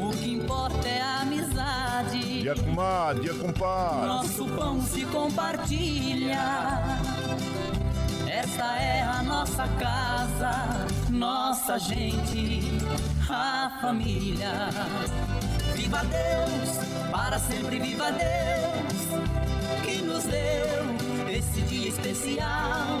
o que importa é a amizade. Dia comadre, dia compadre. Nosso pão se compartilha. Esta é a nossa casa, nossa gente, a família. Viva Deus, para sempre viva Deus, que nos deu esse dia especial.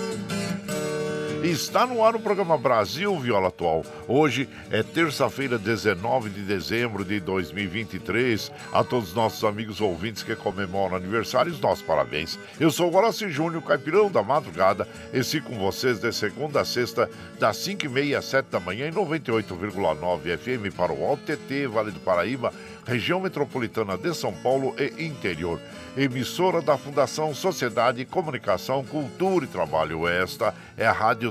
Está no ar o programa Brasil Viola Atual. Hoje é terça-feira, 19 de dezembro de 2023. A todos os nossos amigos ouvintes que comemoram aniversários, nossos parabéns. Eu sou o Horácio Júnior, caipirão da madrugada, e sigo com vocês de segunda a sexta, das 5h30 às 7 da manhã, em 98,9 FM para o Alto TT, Vale do Paraíba, região metropolitana de São Paulo e interior emissora da Fundação Sociedade, Comunicação, Cultura e Trabalho. Esta é a Rádio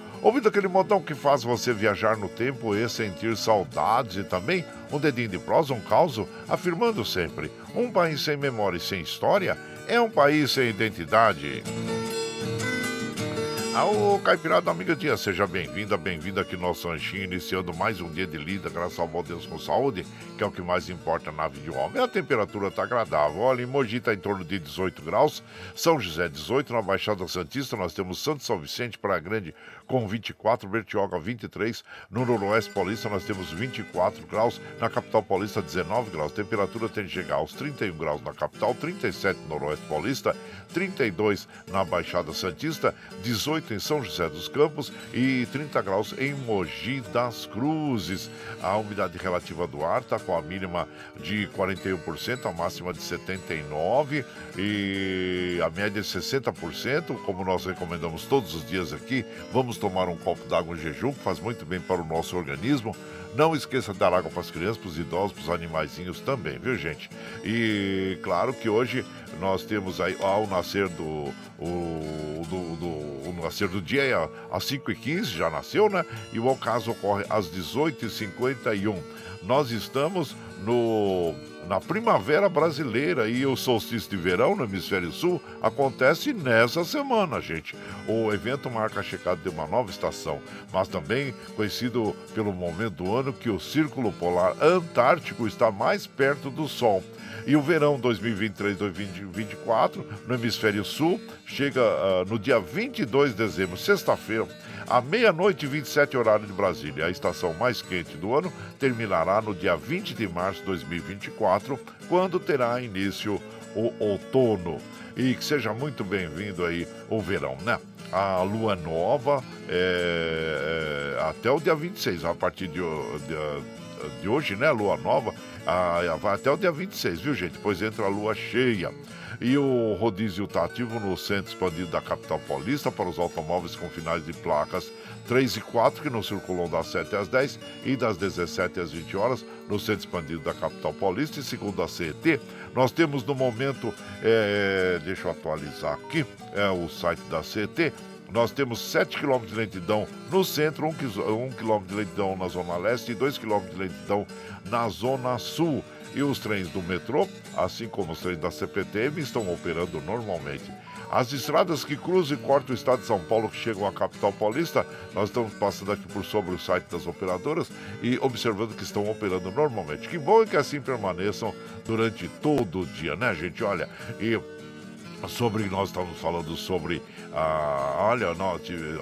Ouvindo aquele modão que faz você viajar no tempo e sentir saudades e também um dedinho de prosa, um caos, afirmando sempre: um país sem memória e sem história é um país sem identidade. Ao Caipirada Amiga Dia, seja bem-vinda, bem-vinda aqui no nosso Anchinho, iniciando mais um dia de lida, graças ao bom Deus com saúde, que é o que mais importa na vida de homem. A temperatura está agradável. Olha, em Mogi está em torno de 18 graus, São José 18, na Baixada Santista nós temos Santo São Vicente para Grande com 24, Bertioga 23, no Noroeste Paulista nós temos 24 graus, na capital paulista 19 graus. Temperatura tem de chegar aos 31 graus na capital, 37 no Noroeste Paulista, 32 na Baixada Santista, 18 em São José dos Campos e 30 graus em Mogi das Cruzes. A umidade relativa do ar está com a mínima de 41%, a máxima de 79% e a média de 60%, como nós recomendamos todos os dias aqui. Vamos tomar um copo d'água em jejum, que faz muito bem para o nosso organismo. Não esqueça de dar água para as crianças, para os idosos, para os animaizinhos também, viu, gente? E claro que hoje nós temos aí ao nascer do, o, do, do o nascer do dia às 5h15, já nasceu, né? E o ocaso ocorre às 18h51. Nós estamos no na primavera brasileira e o solstício de verão no hemisfério sul acontece nessa semana, gente. O evento marca a chegada de uma nova estação, mas também conhecido pelo momento do ano que o círculo polar antártico está mais perto do Sol. E o verão 2023-2024 no hemisfério sul chega uh, no dia 22 de dezembro, sexta-feira à meia-noite, 27 horário de Brasília. A estação mais quente do ano terminará no dia 20 de março de 2024, quando terá início o outono. E que seja muito bem-vindo aí o verão, né? A lua nova é, é, até o dia 26, a partir de, de, de hoje, né? Lua nova, a, vai até o dia 26, viu, gente? Depois entra a lua cheia. E o rodízio está ativo no centro expandido da capital paulista para os automóveis com finais de placas 3 e 4, que não circulam das 7 às 10 e das 17 às 20 horas no centro expandido da capital paulista. E segundo a CET, nós temos no momento, é, deixa eu atualizar aqui, é o site da CET, nós temos 7 km de lentidão no centro, 1 km de lentidão na zona leste e 2 km de lentidão na zona sul. E os trens do metrô, assim como os trens da CPTM, estão operando normalmente. As estradas que cruzam e cortam o estado de São Paulo, que chegam à capital paulista, nós estamos passando aqui por sobre o site das operadoras e observando que estão operando normalmente. Que bom que assim permaneçam durante todo o dia, né, gente? Olha, e sobre nós estamos falando sobre ah, olha nós,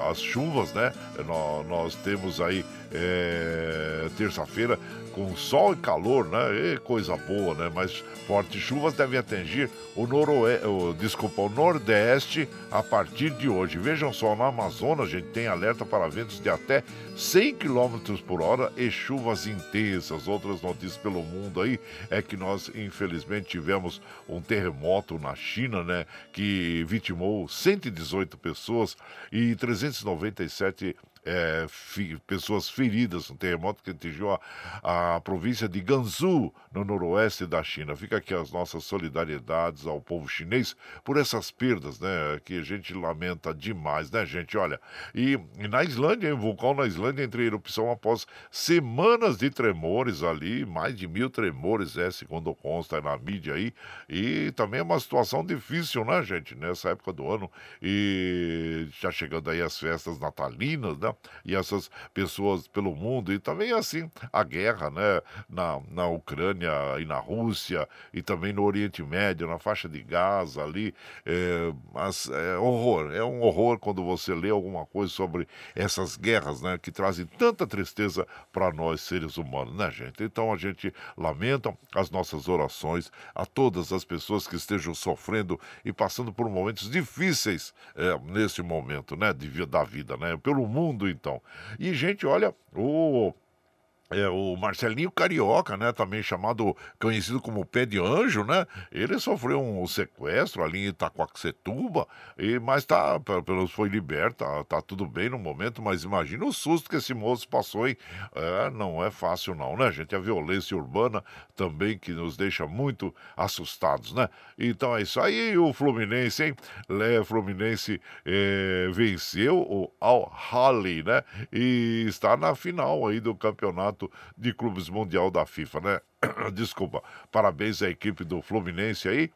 as chuvas né? Nós, nós temos aí é, terça-feira com sol e calor, né? E coisa boa, né? Mas fortes chuvas devem atingir o noroeste, o, desculpa, o nordeste a partir de hoje. Vejam só, no Amazonas a gente tem alerta para ventos de até 100 km por hora e chuvas intensas. Outras notícias pelo mundo aí é que nós infelizmente tivemos um terremoto na China, né? Que vitimou 118 pessoas e 397 é, fi, pessoas feridas, um terremoto que atingiu a, a província de Gansu, no noroeste da China. Fica aqui as nossas solidariedades ao povo chinês por essas perdas, né? Que a gente lamenta demais, né, gente? Olha, e, e na Islândia, um vulcão na Islândia entra em erupção após semanas de tremores ali, mais de mil tremores, é, segundo consta na mídia aí. E também é uma situação difícil, né, gente? Nessa época do ano. E já chegando aí as festas natalinas, né? E essas pessoas pelo mundo, e também assim a guerra, né? Na, na Ucrânia e na Rússia, e também no Oriente Médio, na faixa de Gaza ali. É, é horror, é um horror quando você lê alguma coisa sobre essas guerras, né? Que trazem tanta tristeza para nós seres humanos, né, gente? Então a gente lamenta as nossas orações a todas as pessoas que estejam sofrendo e passando por momentos difíceis é, nesse momento, né? De, da vida, né? Pelo mundo, então. E, gente, olha, o é, o Marcelinho Carioca, né, também chamado, conhecido como Pé de Anjo, né, ele sofreu um sequestro ali em Itacoaxetuba, e, mas tá, pelo foi liberto, tá, tá, tudo bem no momento, mas imagina o susto que esse moço passou, hein? É, não é fácil não, né, gente? A violência urbana também que nos deixa muito assustados, né? Então é isso aí, o Fluminense, hein? O Fluminense é, venceu o Al Hali, né, e está na final aí do campeonato Campeonato de Clubes Mundial da FIFA, né? Desculpa. Parabéns à equipe do Fluminense aí,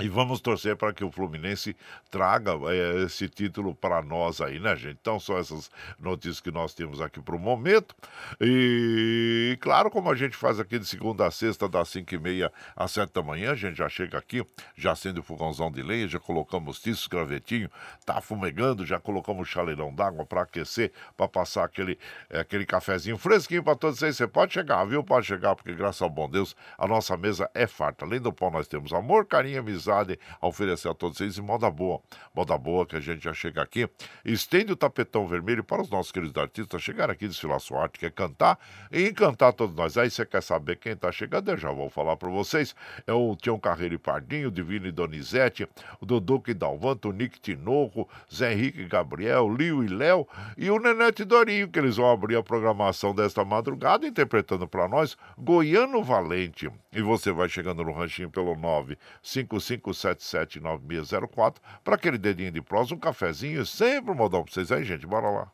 e vamos torcer para que o Fluminense traga é, esse título para nós aí, né, gente? Então, são essas notícias que nós temos aqui para o momento. E, claro, como a gente faz aqui de segunda a sexta, das 5 e meia às 7 da manhã, a gente já chega aqui, já acende o fogãozão de lenha, já colocamos tiços, gravetinho, tá fumegando, já colocamos chaleirão d'água para aquecer, para passar aquele, é, aquele cafezinho fresquinho para todos vocês. Você pode chegar, viu? Pode chegar, porque graças ao bom Deus, a nossa mesa é farta. Além do pão, nós temos amor, carinho, amizade a oferecer a todos vocês e moda boa. Moda boa que a gente já chega aqui. Estende o tapetão vermelho para os nossos queridos artistas chegar aqui, desfilar sua arte, quer cantar e encantar todos nós. Aí você quer saber quem está chegando? Eu já vou falar para vocês. É o Tião Carreiro e Pardinho, Divino e Donizete, o Duduque e Dalvanto, o Nick Tinoco, Zé Henrique Gabriel, Lio e Léo e o Nenete Dorinho, que eles vão abrir a programação desta madrugada interpretando para nós Goiano Valente. E você vai chegando no ranchinho pelo 955779604 para aquele dedinho de prós, um cafezinho, sempre um modão para vocês aí, gente. Bora lá.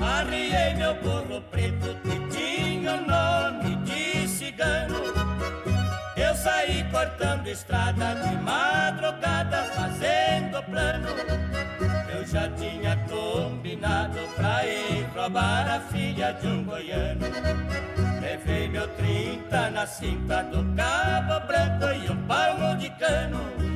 Arriei meu burro preto que tinha o nome de cigano. Eu saí cortando estrada de plano. Eu já tinha combinado pra ir roubar a filha de um goiano. Levei meu trinta na cinta do cabo branco e um palmo de cano.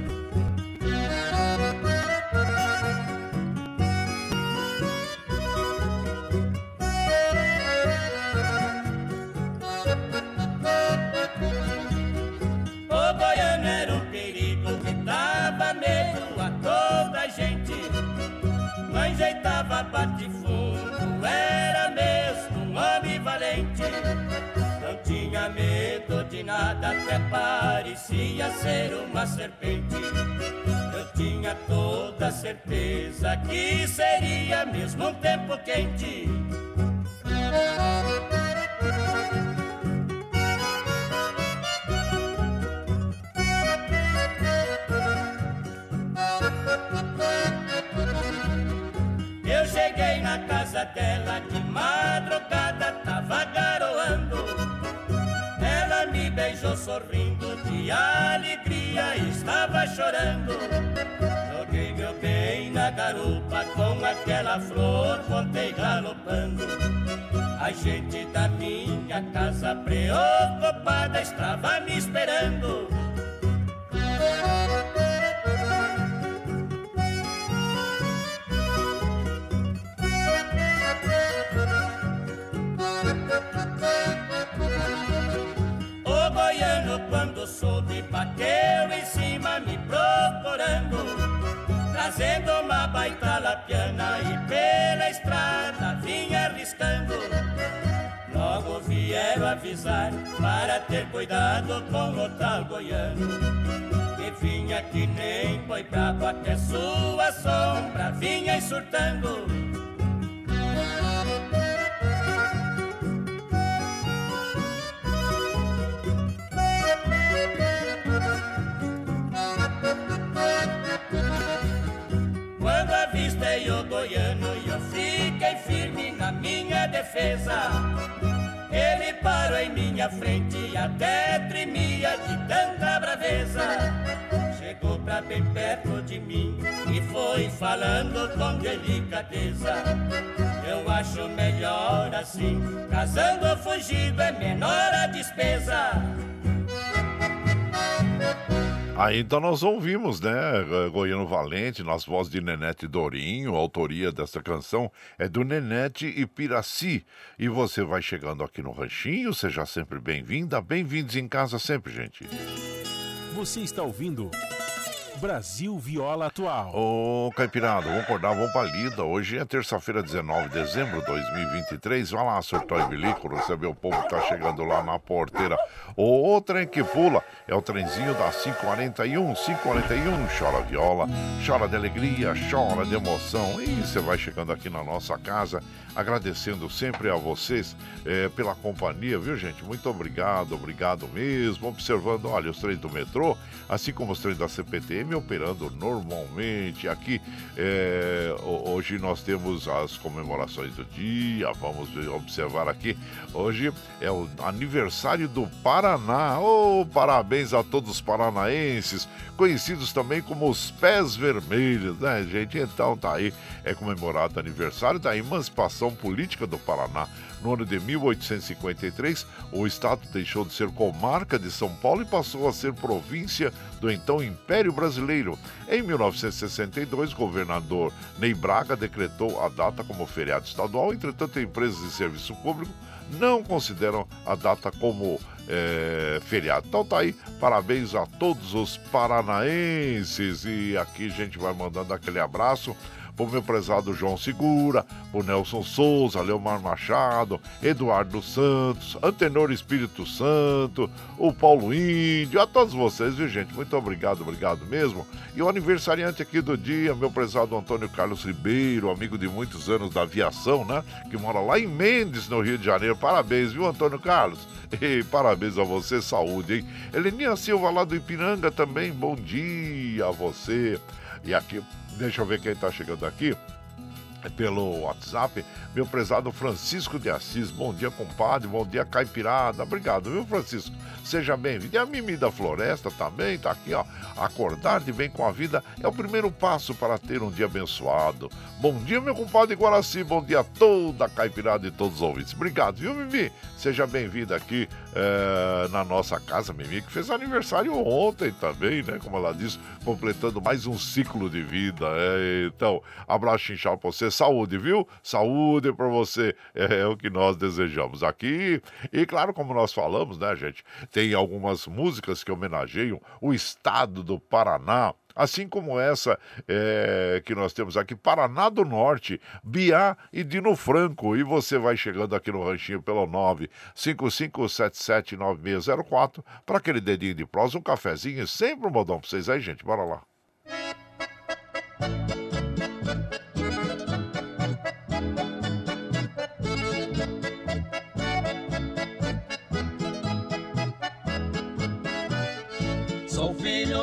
Enjeitava bate-fundo, era mesmo um homem valente. Não tinha medo de nada, até parecia ser uma serpente. Eu tinha toda certeza que seria mesmo um tempo quente. Dela de madrugada, tava garoando. Ela me beijou sorrindo de alegria, estava chorando. Joguei meu bem na garupa com aquela flor, voltei galopando. A gente da minha casa preocupada estava me esperando. Bateu em cima me procurando Trazendo uma baita lapiana e pela estrada vinha arriscando. Logo vieram avisar para ter cuidado com o tal goiano Que vinha que nem boi bravo até sua sombra vinha surtando avistei o e eu fiquei firme na minha defesa. Ele parou em minha frente e até tremia de tanta braveza. Chegou pra bem perto de mim e foi falando com delicadeza. Eu acho melhor assim, casando fugido é menor a despesa Aí então nós ouvimos, né, Goiano Valente, nas vozes de Nenete Dorinho, a autoria dessa canção é do Nenete e Piraci. E você vai chegando aqui no Ranchinho, seja sempre bem-vinda, bem-vindos em casa sempre, gente. Você está ouvindo Brasil Viola Atual. Ô, Caipirada, vamos acordar, vamos pra lida. Hoje é terça-feira, 19 de dezembro de 2023. Vai lá, surtou e bilico, receber o povo que tá chegando lá na porteira. O trem que pula é o trenzinho da 541, 541. Chora viola, chora de alegria, chora de emoção. E você vai chegando aqui na nossa casa, agradecendo sempre a vocês eh, pela companhia, viu, gente? Muito obrigado, obrigado mesmo. Observando, olha, os trens do metrô, assim como os trens da CPTM operando normalmente. Aqui, é, Hoje nós temos as comemorações do dia, vamos observar aqui. Hoje é o aniversário do Paraná. Oh, parabéns a todos os paranaenses, conhecidos também como os Pés Vermelhos, né, gente? Então tá aí, é comemorado o aniversário da emancipação política do Paraná. No ano de 1853, o estado deixou de ser comarca de São Paulo e passou a ser província do então Império Brasileiro. Em 1962, o governador Ney Braga decretou a data como feriado estadual, entretanto, empresas de serviço público não consideram a data como é, feriado. Então tá aí, parabéns a todos os paranaenses e aqui a gente vai mandando aquele abraço pro meu prezado João Segura, pro Nelson Souza, Leomar Machado, Eduardo Santos, Antenor Espírito Santo, o Paulo Índio, a todos vocês, viu gente? Muito obrigado, obrigado mesmo. E o aniversariante aqui do dia, meu prezado Antônio Carlos Ribeiro, amigo de muitos anos da aviação, né? Que mora lá em Mendes, no Rio de Janeiro. Parabéns, viu, Antônio Carlos? E parabéns a você, saúde, hein? Heleninha Silva lá do Ipiranga também, bom dia a você. E aqui, deixa eu ver quem está chegando aqui pelo WhatsApp, meu prezado Francisco de Assis. Bom dia, compadre. Bom dia, caipirada. Obrigado, viu, Francisco? Seja bem-vindo. E a Mimi da Floresta também tá aqui, ó. Acordar de bem com a vida é o primeiro passo para ter um dia abençoado. Bom dia, meu compadre Guaraci. Bom dia a toda a caipirada e todos os ouvintes. Obrigado, viu, Mimi? Seja bem-vinda aqui é, na nossa casa, Mimi, que fez aniversário ontem também, né? Como ela disse, completando mais um ciclo de vida. É, então, abraço inchado pra você. Saúde, viu? Saúde para você. É, é o que nós desejamos aqui. E claro, como nós falamos, né, gente? Tem algumas músicas que homenageiam o estado do Paraná. Assim como essa é, que nós temos aqui, Paraná do Norte, Biá e Dino Franco. E você vai chegando aqui no Ranchinho pelo 955779604 para aquele dedinho de prosa, um cafezinho, sempre um modão para vocês aí, gente. Bora lá.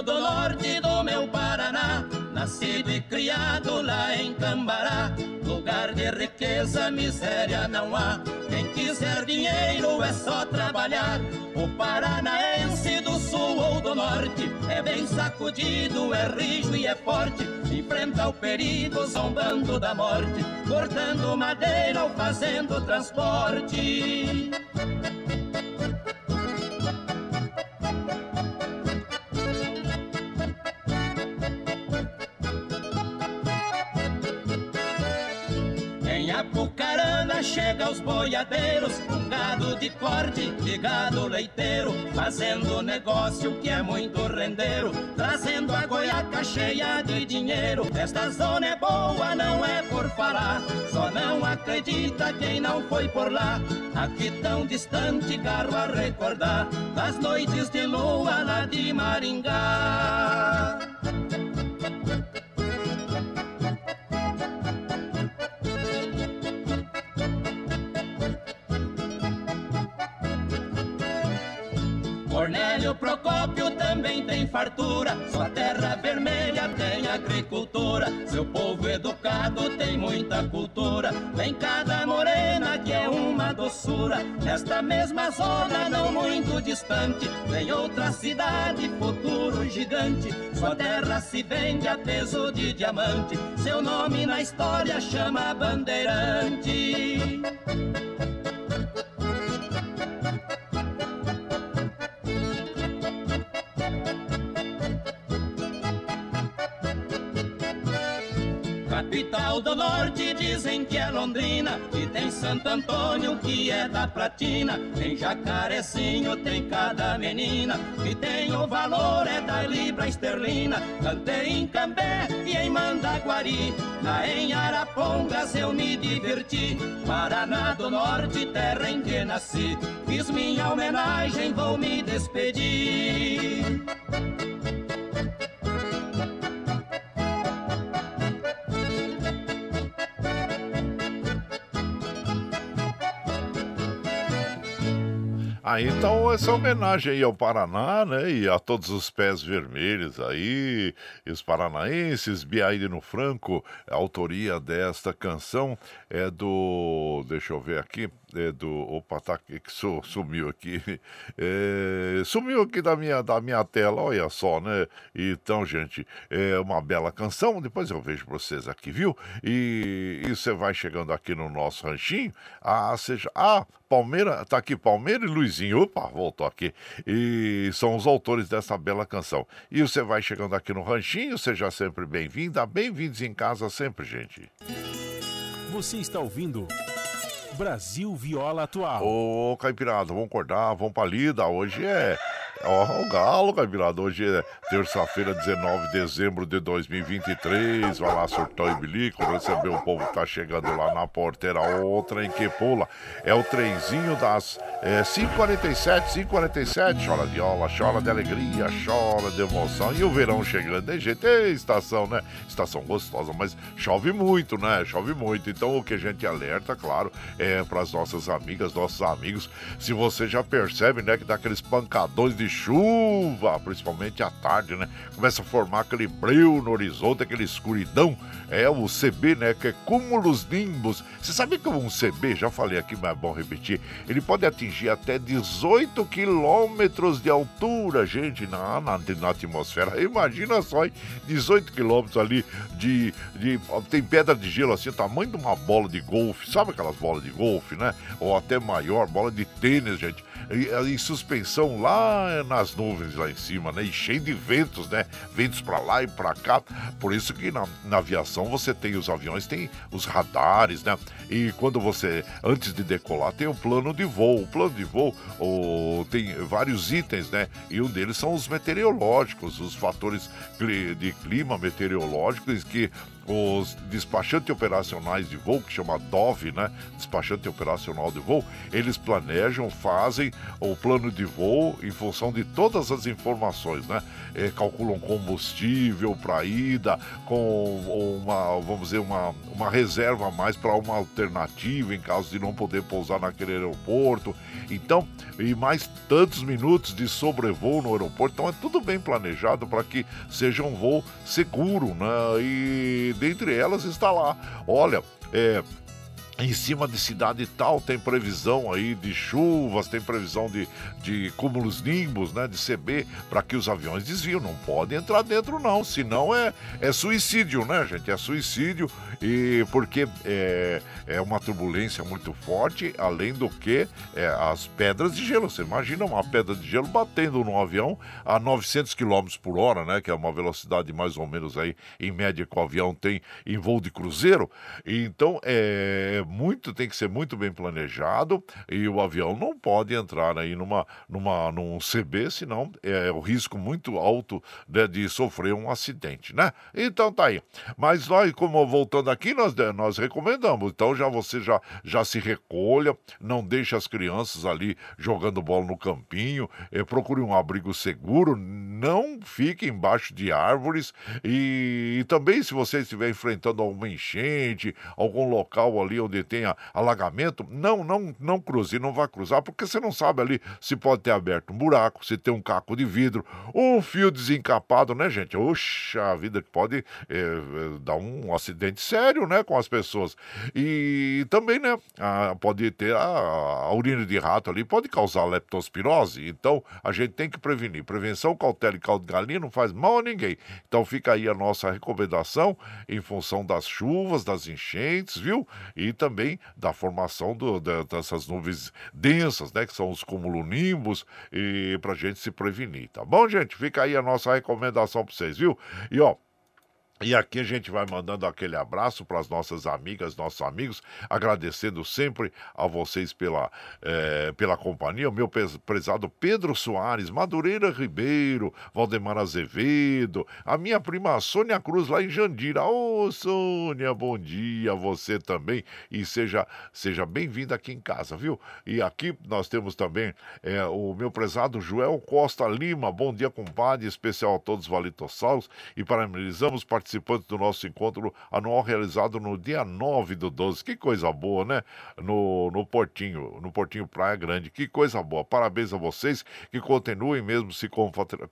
do norte do nascido e criado lá em Cambará. Lugar de riqueza, miséria não há. Quem quiser dinheiro é só trabalhar. O paranaense do sul ou do norte é bem sacudido, é rijo e é forte. Enfrenta o perigo zombando da morte, cortando madeira ou fazendo transporte. Chega os boiadeiros, um gado de corte e gado leiteiro, fazendo negócio que é muito rendeiro, trazendo a goiaca cheia de dinheiro. Esta zona é boa, não é por falar, só não acredita quem não foi por lá. Aqui tão distante, caro a recordar, das noites de lua lá de Maringá. Fartura, sua terra vermelha tem agricultura, seu povo educado tem muita cultura, tem cada morena que é uma doçura. Nesta mesma zona, não muito distante, tem outra cidade, futuro gigante, sua terra se vende a peso de diamante, seu nome na história chama Bandeirante. Do Norte dizem que é Londrina E tem Santo Antônio que é da Platina Tem Jacarecinho, tem cada menina Que tem o valor é da libra esterlina. Cantei em Cambé e em Mandaguari Lá em Arapongas eu me diverti. Paraná do Norte, terra em que nasci Fiz minha homenagem, vou me despedir Ah, então essa homenagem aí ao Paraná, né? E a todos os pés vermelhos aí, e os paranaenses, no Franco, a autoria desta canção é do. Deixa eu ver aqui é, do. Opa, tá aqui que sumiu aqui. É, sumiu aqui da minha, da minha tela, olha só, né? Então, gente, é uma bela canção. Depois eu vejo vocês aqui, viu? E, e você vai chegando aqui no nosso ranchinho. Ah, seja. Ah, Palmeira, tá aqui Palmeira e Luizinho. Opa, voltou aqui. E são os autores dessa bela canção. E você vai chegando aqui no ranchinho, seja sempre bem-vinda. Bem-vindos em casa sempre, gente. Você está ouvindo. Brasil Viola Atual. Ô, Caipirada, vamos acordar, vamos pra lida. Hoje é Ó, o Galo, Caipirada. Hoje é terça-feira, 19 de dezembro de 2023. Vai lá, surtão e bilico, receber o povo que tá chegando lá na porteira. Outra em que pula. É o trenzinho das é, 5h47, 5h47. Chora viola, chora de alegria, chora de emoção. E o verão chegando. Tem jeito, é estação, né? Estação gostosa, mas chove muito, né? Chove muito. Então o que a gente alerta, claro, é para as nossas amigas, nossos amigos. Se você já percebe, né, que dá aqueles pancadões de chuva, principalmente à tarde, né? Começa a formar aquele breu no horizonte, aquela escuridão. É o CB, né? Que é cúmulos nimbus. Você sabia que um CB, já falei aqui, mas é bom repetir, ele pode atingir até 18 quilômetros de altura, gente, na, na, na atmosfera. Imagina só, hein? 18 quilômetros ali de, de. Tem pedra de gelo assim, tamanho de uma bola de golfe. Sabe aquelas bolas de golfe, né? Ou até maior, bola de tênis, gente em suspensão lá nas nuvens lá em cima, né? E cheio de ventos, né? Ventos para lá e para cá. Por isso que na, na, aviação você tem os aviões, tem os radares, né? E quando você, antes de decolar, tem o plano de voo. O plano de voo oh, tem vários itens, né? E um deles são os meteorológicos, os fatores de clima meteorológicos que os despachantes operacionais de voo, que chama DOV, né? Despachante operacional de voo, eles planejam, fazem o plano de voo em função de todas as informações, né? É, calculam combustível para ida, com uma, vamos dizer, uma, uma reserva a mais para uma alternativa em caso de não poder pousar naquele aeroporto. Então, e mais tantos minutos de sobrevoo no aeroporto. Então é tudo bem planejado para que seja um voo seguro, né? E dentre elas está lá. Olha, é, em cima de cidade tal tem previsão aí de chuvas, tem previsão de, de cúmulos nimbus, né, de CB, para que os aviões desviam. Não pode entrar dentro não, senão é, é suicídio, né, gente? É suicídio e porque é, é uma turbulência muito forte, além do que é, as pedras de gelo. Você imagina uma pedra de gelo batendo num avião a 900 km por hora, né, que é uma velocidade mais ou menos aí em média que o avião tem em voo de cruzeiro. Então é muito, tem que ser muito bem planejado e o avião não pode entrar aí numa, numa, num CB, senão é o risco muito alto né, de sofrer um acidente, né? Então tá aí. Mas nós, como voltando aqui, nós, nós recomendamos. Então já você já, já se recolha, não deixe as crianças ali jogando bola no campinho, é, procure um abrigo seguro, não fique embaixo de árvores e, e também se você estiver enfrentando alguma enchente, algum local ali onde tenha alagamento, não, não, não cruze, não vá cruzar, porque você não sabe ali se pode ter aberto um buraco, se tem um caco de vidro, um fio desencapado, né, gente? Oxa, a vida que pode é, dar um acidente sério, né, com as pessoas. E também, né, a, pode ter a, a urina de rato ali, pode causar leptospirose, então a gente tem que prevenir. Prevenção, cautela e caldo de galinha não faz mal a ninguém. Então fica aí a nossa recomendação em função das chuvas, das enchentes, viu? E também também da formação do, da, dessas nuvens densas, né? Que são os cumulonimbus, e para gente se prevenir, tá bom, gente? Fica aí a nossa recomendação para vocês, viu? E ó, e aqui a gente vai mandando aquele abraço para as nossas amigas, nossos amigos, agradecendo sempre a vocês pela, é, pela companhia. O meu prezado Pedro Soares, Madureira Ribeiro, Valdemar Azevedo, a minha prima Sônia Cruz lá em Jandira. Ô, oh, Sônia, bom dia, você também. E seja, seja bem-vinda aqui em casa, viu? E aqui nós temos também é, o meu prezado Joel Costa Lima. Bom dia, compadre, especial a todos os valitossauros. E parabenizamos, participando participantes do nosso encontro anual realizado no dia 9 do 12. Que coisa boa, né? No, no Portinho, no Portinho Praia Grande. Que coisa boa. Parabéns a vocês que continuem mesmo se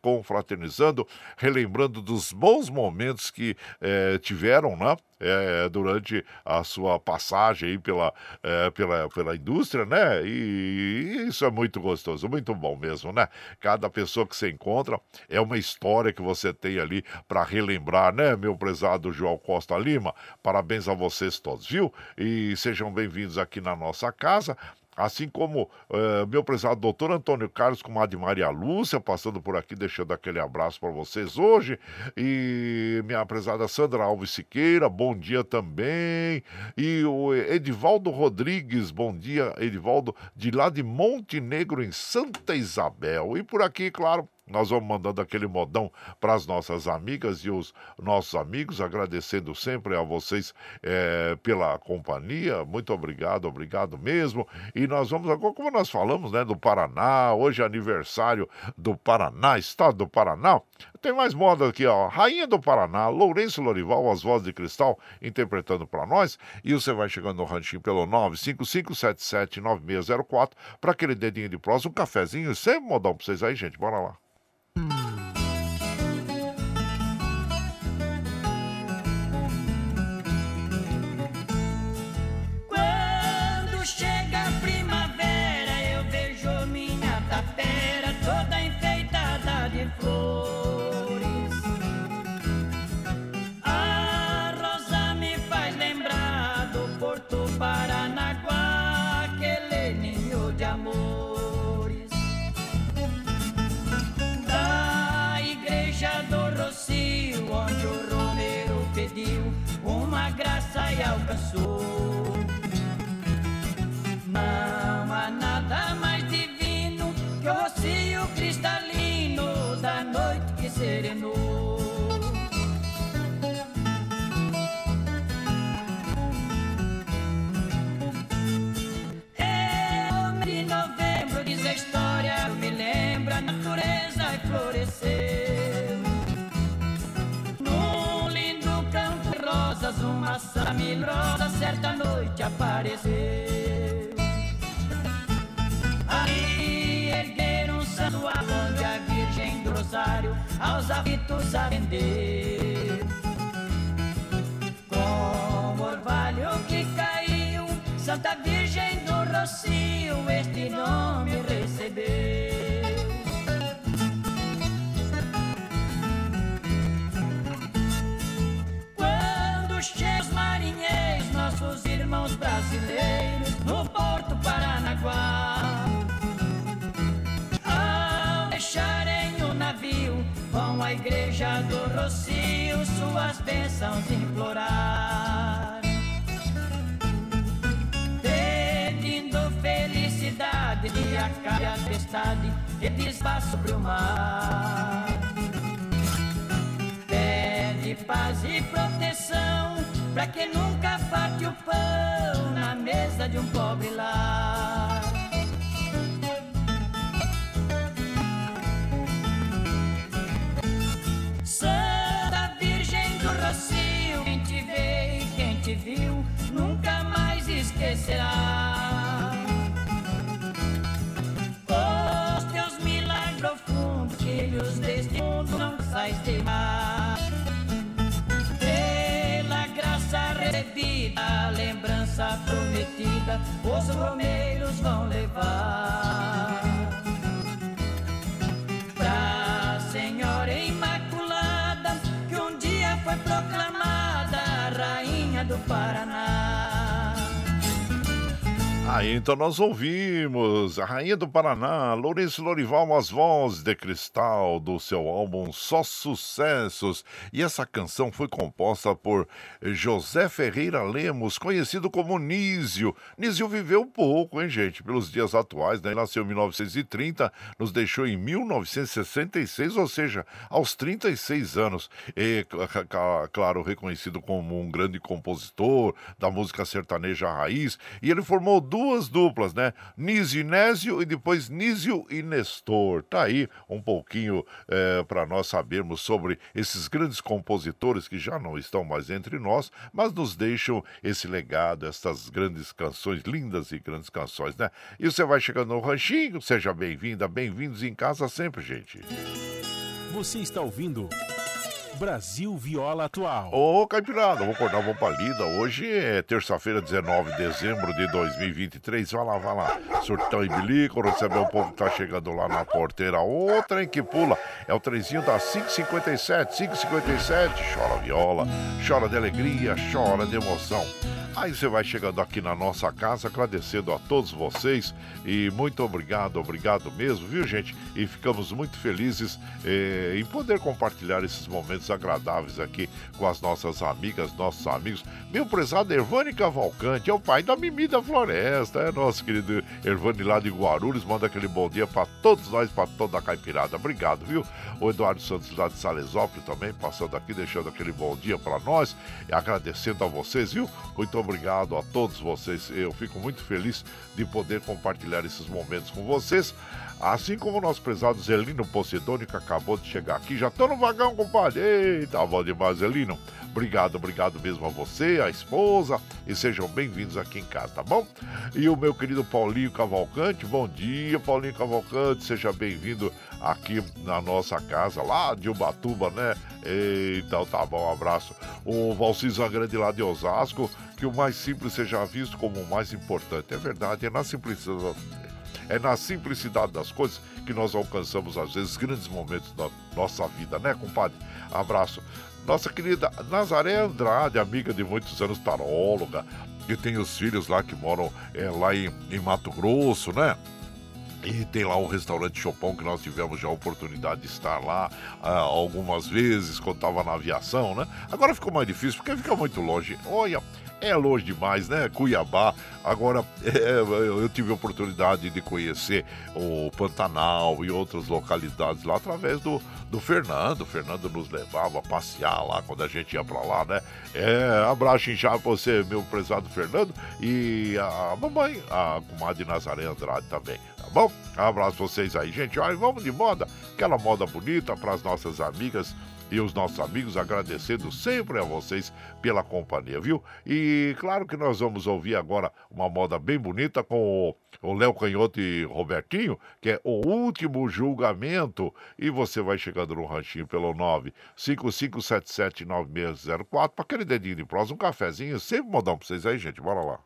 confraternizando, relembrando dos bons momentos que eh, tiveram, né? É, durante a sua passagem pela, é, pela, pela indústria, né? E, e, isso é muito gostoso, muito bom mesmo, né? Cada pessoa que você encontra é uma história que você tem ali para relembrar, né, meu prezado João Costa Lima? Parabéns a vocês todos, viu? E sejam bem-vindos aqui na nossa casa. Assim como uh, meu prezado doutor Antônio Carlos, com a de Maria Lúcia, passando por aqui, deixando aquele abraço para vocês hoje. E minha prezada Sandra Alves Siqueira, bom dia também. E o Edivaldo Rodrigues, bom dia, Edivaldo, de lá de Montenegro, em Santa Isabel. E por aqui, claro, nós vamos mandando aquele modão para as nossas amigas e os nossos amigos, agradecendo sempre a vocês é, pela companhia. Muito obrigado, obrigado mesmo. E nós vamos agora, como nós falamos, né, do Paraná, hoje é aniversário do Paraná, estado do Paraná. Tem mais moda aqui, ó. Rainha do Paraná, Lourenço Lorival, as vozes de cristal, interpretando para nós. E você vai chegando no ranchinho pelo 955779604 para aquele dedinho de prosa, um cafezinho, sempre modão para vocês aí, gente. Bora lá. Quando e noite apareceu. Aí ergueram um santuário onde a Virgem do Rosário aos aflitos a vender. Com orvalho que caiu, Santa Virgem do Rocio, este nome recebeu. Suas bênçãos implorar. Pedindo felicidade, e acabe a tempestade, que despaça sobre o mar pede paz e proteção para que nunca falte o pão na mesa de um pobre lar. Te viu nunca mais esquecerá. Os teus milagres profundos, filhos deste mundo, não sais de mar. Pela graça recebida, a lembrança prometida, os romeiros vão levar. Rainha do Paraná. Aí então nós ouvimos a Rainha do Paraná, Lourenço Lorival, as vozes de cristal do seu álbum Só Sucessos. E essa canção foi composta por José Ferreira Lemos, conhecido como Nísio. Nísio viveu pouco, hein, gente, pelos dias atuais, né? Ele nasceu em 1930, nos deixou em 1966, ou seja, aos 36 anos. E, claro, reconhecido como um grande compositor da música sertaneja raiz. E ele formou duas duas duplas, né? Nísio e Nésio e depois Nísio e Nestor. Tá aí um pouquinho é, para nós sabermos sobre esses grandes compositores que já não estão mais entre nós, mas nos deixam esse legado, essas grandes canções, lindas e grandes canções, né? E você vai chegando no ranchinho, seja bem-vinda, bem-vindos em casa sempre, gente. Você está ouvindo Brasil Viola Atual. Ô, Caipirada, vou acordar, vou pra lida. Hoje é terça-feira, 19 de dezembro de 2023. Vai lá, vai lá. Surtão e bilico, receber o povo que tá chegando lá na porteira. O trem que pula é o trenzinho da 557, 557. Chora viola, chora de alegria, chora de emoção. Aí você vai chegando aqui na nossa casa, agradecendo a todos vocês e muito obrigado, obrigado mesmo, viu gente? E ficamos muito felizes eh, em poder compartilhar esses momentos agradáveis aqui com as nossas amigas, nossos amigos. Meu prezado Ervani Cavalcante, é o pai da Mimi da Floresta, é nosso querido Ervani lá de Guarulhos, manda aquele bom dia para todos nós, para toda a caipirada. Obrigado, viu? O Eduardo Santos lá de Salesópolis também, passando aqui, deixando aquele bom dia para nós e agradecendo a vocês, viu? Muito obrigado obrigado a todos vocês. Eu fico muito feliz de poder compartilhar esses momentos com vocês. Assim como o nosso prezado Zelino Posidônio, que acabou de chegar aqui. Já tô no vagão, compadre. Eita, bom demais, Zelino. Obrigado, obrigado mesmo a você, a esposa, e sejam bem-vindos aqui em casa, tá bom? E o meu querido Paulinho Cavalcante, bom dia, Paulinho Cavalcante, seja bem-vindo aqui na nossa casa, lá de Ubatuba, né? Então tá bom, um abraço. O Valciso Grande lá de Osasco, que o mais simples seja visto como o mais importante. É verdade, é na simplicidade. É na simplicidade das coisas que nós alcançamos, às vezes, grandes momentos da nossa vida, né, compadre? Abraço. Nossa querida Nazaré Andrade, amiga de muitos anos, taróloga, que tem os filhos lá que moram é, lá em, em Mato Grosso, né? E tem lá um restaurante Chopin que nós tivemos já a oportunidade de estar lá ah, algumas vezes quando estava na aviação, né? Agora ficou mais difícil porque fica muito longe. Olha, é longe demais, né? Cuiabá. Agora, é, eu tive a oportunidade de conhecer o Pantanal e outras localidades lá através do, do Fernando. O Fernando nos levava a passear lá quando a gente ia pra lá, né? É, abraço inchado pra você, meu prezado Fernando, e a mamãe, a comadre Nazaré Andrade também, tá bom? Abraço vocês aí, gente. Olha, vamos de moda, aquela moda bonita para as nossas amigas e os nossos amigos, agradecendo sempre a vocês pela companhia, viu? E claro que nós vamos ouvir agora uma moda bem bonita com o Léo Canhoto e Robertinho, que é o último julgamento. E você vai chegando no ranchinho pelo 955779604 para aquele dedinho de prosa, um cafezinho, sempre modão para vocês aí, gente. Bora lá.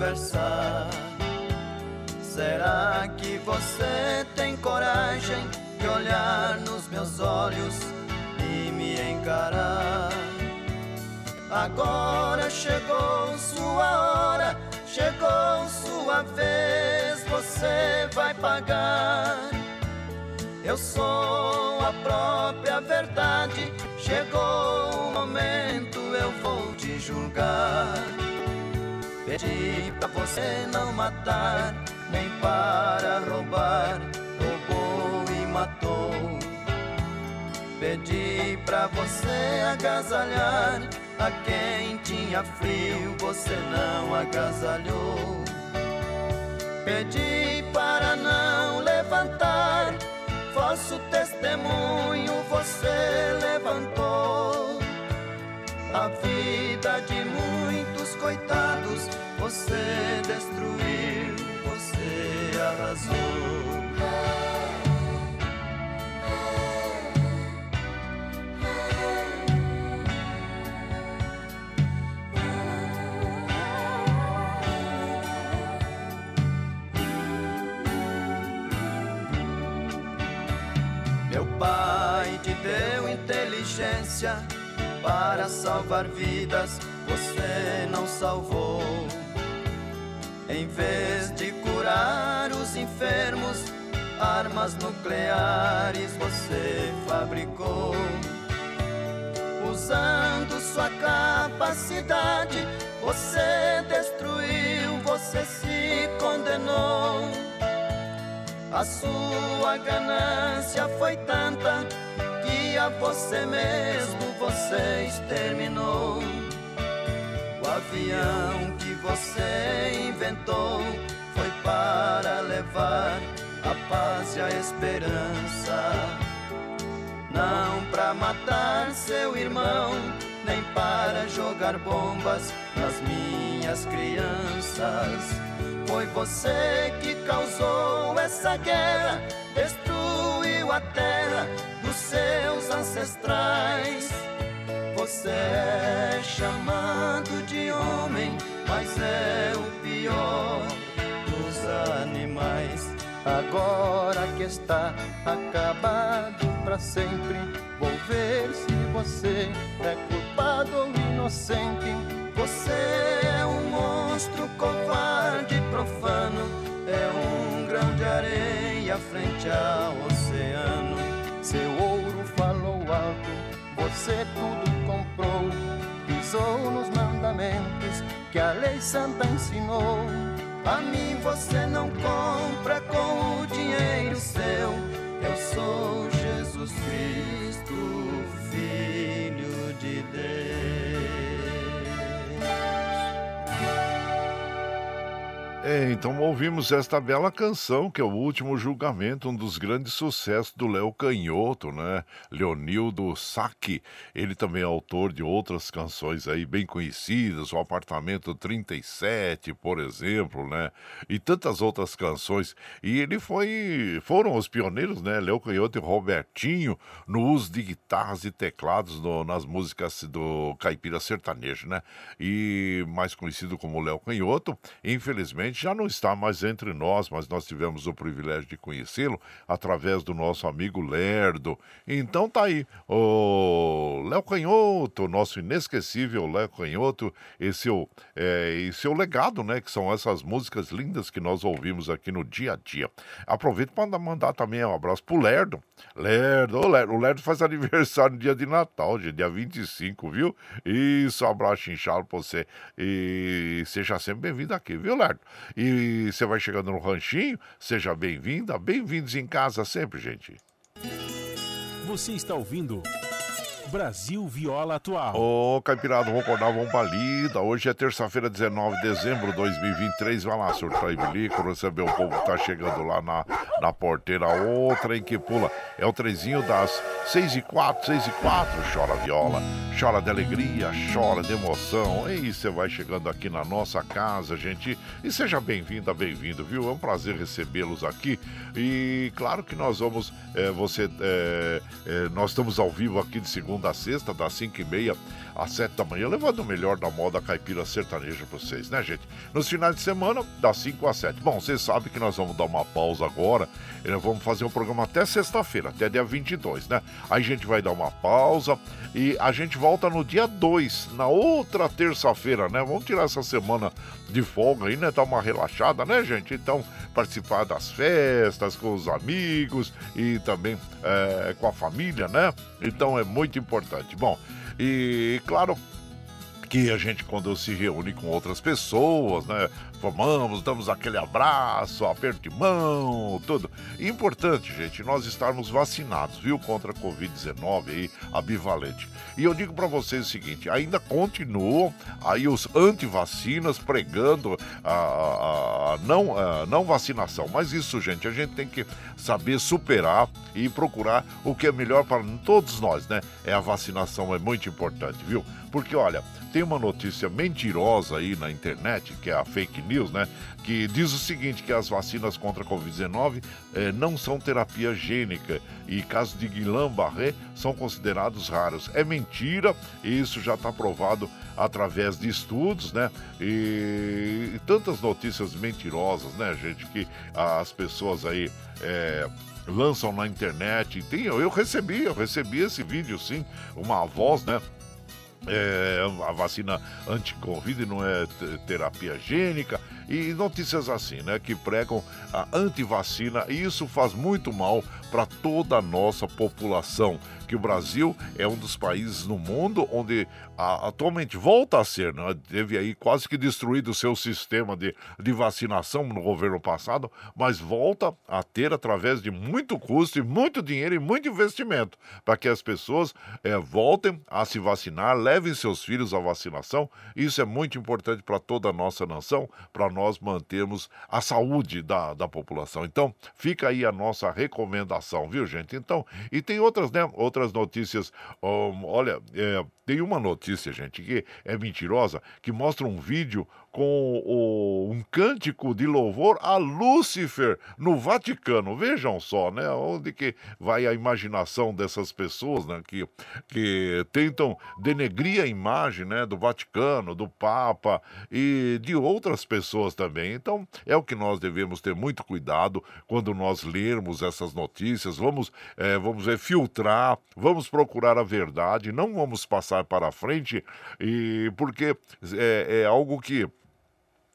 Conversar. Será que você tem coragem de olhar nos meus olhos e me encarar? Agora chegou sua hora, chegou sua vez, você vai pagar. Eu sou a própria verdade, chegou o momento, eu vou te julgar. Pedi pra você não matar, nem para roubar, roubou e matou. Pedi pra você agasalhar a quem tinha frio, você não agasalhou. Pedi para não levantar, falso testemunho você levantou. A vida de muitos coitados você destruiu, você arrasou. Meu pai te deu inteligência para salvar vidas, você não salvou. Em vez de curar os enfermos, armas nucleares você fabricou. Usando sua capacidade, você destruiu, você se condenou. A sua ganância foi tanta que a você mesmo você exterminou. O avião que você inventou foi para levar a paz e a esperança. Não para matar seu irmão, nem para jogar bombas nas minhas crianças. Foi você que causou essa guerra, destruiu a terra dos seus ancestrais. Você é chamado de homem, mas é o pior dos animais. Agora que está acabado para sempre, vou ver se você é culpado ou inocente. Você é um monstro covarde profano, é um grão de areia frente ao oceano. Seu ouro falou alto, você tudo comprou, pisou nos mandamentos que a lei santa ensinou. A mim você não compra com o dinheiro seu. Eu sou Jesus Cristo, É, então ouvimos esta bela canção, que é o último julgamento, um dos grandes sucessos do Léo Canhoto, né? Leonildo Sacchi. Ele também é autor de outras canções aí bem conhecidas, o Apartamento 37, por exemplo, né? E tantas outras canções. E ele foi, foram os pioneiros, né? Léo Canhoto e Robertinho, no uso de guitarras e teclados no- nas músicas do caipira sertanejo, né? E mais conhecido como Léo Canhoto, infelizmente já não está mais entre nós, mas nós tivemos o privilégio de conhecê-lo através do nosso amigo Lerdo. Então tá aí, o Léo Canhoto, nosso inesquecível Léo Canhoto, e seu, é, e seu legado, né? Que são essas músicas lindas que nós ouvimos aqui no dia a dia. Aproveito para mandar também um abraço pro Lerdo. Lerdo, ô Lerdo, o Lerdo faz aniversário no dia de Natal, dia 25, viu? Isso, abraço inchado pra você. E seja sempre bem-vindo aqui, viu, Lerdo? E você vai chegando no ranchinho, seja bem-vinda, bem-vindos em casa sempre, gente. Você está ouvindo Brasil Viola Atual. Ô, Caipirado, vamos acordar, vamos pra lida. Hoje é terça-feira, 19 de dezembro de 2023. Vai lá, surtar e bilico, receber o povo que tá chegando lá na, na porteira. Outra em que pula. É o trezinho das 6 e 4, 6 e 4. Chora viola, chora de alegria, chora de emoção. E você vai chegando aqui na nossa casa, gente. E seja bem-vinda, bem-vindo, viu? É um prazer recebê-los aqui. E claro que nós vamos, é, você, é, é, nós estamos ao vivo aqui de segunda a sexta, das 5 e meia às 7 da manhã, levando o melhor da moda caipira sertaneja pra vocês, né, gente? Nos finais de semana, das 5 às 7. Bom, vocês sabem que nós vamos dar uma pausa agora, e vamos fazer o programa até sexta-feira, até dia 22, né? Aí a gente vai dar uma pausa e a gente volta no dia 2, na outra terça-feira, né? Vamos tirar essa semana de folga aí, né? Dar uma relaxada, né, gente? Então, participar das festas com os amigos e também é, com a família, né? Então é muito importante. Bom, e claro que a gente, quando se reúne com outras pessoas, né? Formamos, damos aquele abraço, aperto de mão, tudo. Importante, gente, nós estarmos vacinados, viu? Contra a Covid-19 aí, a bivalente. E eu digo para vocês o seguinte: ainda continuam aí os antivacinas pregando a, a- a não, a não vacinação. Mas isso, gente, a gente tem que saber superar e procurar o que é melhor para todos nós, né? É a vacinação, é muito importante, viu? Porque, olha, tem uma notícia mentirosa aí na internet, que é a fake news, né? Que diz o seguinte, que as vacinas contra a Covid-19 eh, não são terapia gênica e casos de Guillain-Barré são considerados raros. É mentira, e isso já está provado através de estudos, né? E, e tantas notícias mentirosas, né, gente, que as pessoas aí... eh, lançam na internet. Tem, eu, eu recebi, eu recebi esse vídeo sim, uma voz, né? É, a vacina anti-Covid não é te- terapia gênica E notícias assim, né, que pregam a antivacina e isso faz muito mal para toda a nossa população que o Brasil é um dos países no mundo onde a, atualmente volta a ser, né? teve aí quase que destruído o seu sistema de, de vacinação no governo passado, mas volta a ter através de muito custo e muito dinheiro e muito investimento para que as pessoas é, voltem a se vacinar, levem seus filhos à vacinação. Isso é muito importante para toda a nossa nação, para nós mantermos a saúde da, da população. Então, fica aí a nossa recomendação, viu, gente? Então, e tem outras, né? Outras notícias. Um, olha, é, tem uma notícia, gente, que é mentirosa, que mostra um vídeo com o, um cântico de louvor a Lúcifer no Vaticano. Vejam só, né? Onde que vai a imaginação dessas pessoas, né? Que, que tentam denegrir a imagem, né? Do Vaticano, do Papa e de outras pessoas também. Então, é o que nós devemos ter muito cuidado quando nós lermos essas notícias. Vamos, é, vamos é, filtrar, vamos procurar a verdade, não vamos passar para frente, e porque é, é algo que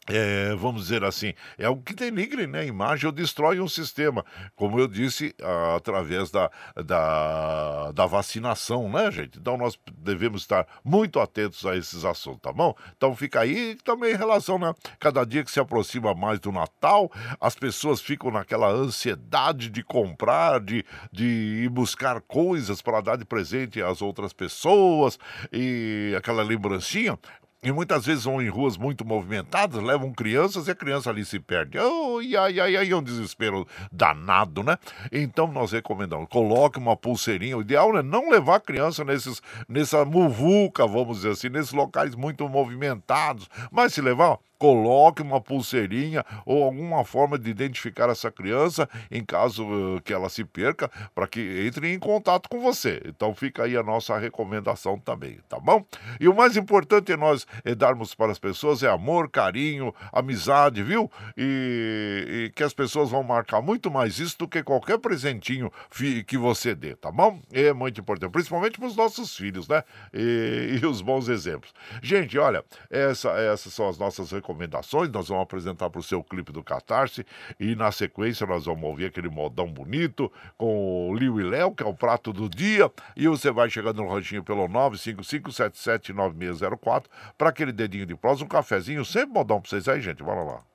é, vamos dizer assim, é algo que denigre né, a imagem ou destrói um sistema, como eu disse, através da, da, da, vacinação, né, gente? Então nós devemos estar muito atentos a esses assuntos, tá bom? Então fica aí também em relação, né? Cada dia que se aproxima mais do Natal, as pessoas ficam naquela ansiedade de comprar, de, de ir buscar coisas para dar de presente às outras pessoas e aquela lembrancinha e muitas vezes vão em ruas muito movimentadas, levam crianças e a criança ali se perde. Oh, ai, ai, ai, é um desespero danado, né? Então nós recomendamos, coloque uma pulseirinha. O ideal é não levar a criança nesses, nessa muvuca, vamos dizer assim, nesses locais muito movimentados. Mas se levar, coloque uma pulseirinha ou alguma forma de identificar essa criança em caso uh, que ela se perca, para que entre em contato com você. Então fica aí a nossa recomendação também, tá bom? E o mais importante é nós é darmos para as pessoas é amor, carinho, amizade, viu? E, e que as pessoas vão marcar muito mais isso do que qualquer presentinho que você dê, tá bom? É muito importante, principalmente para os nossos filhos, né? E, e os bons exemplos. Gente, olha, essa, essas são as nossas recomendações recomendações, nós vamos apresentar para o seu clipe do Catarse e na sequência nós vamos ouvir aquele modão bonito com o Liu e Léo, que é o prato do dia, e você vai chegando no ranchinho pelo 955779604 para aquele dedinho de prosa, um cafezinho, sempre modão para vocês aí, gente, bora lá.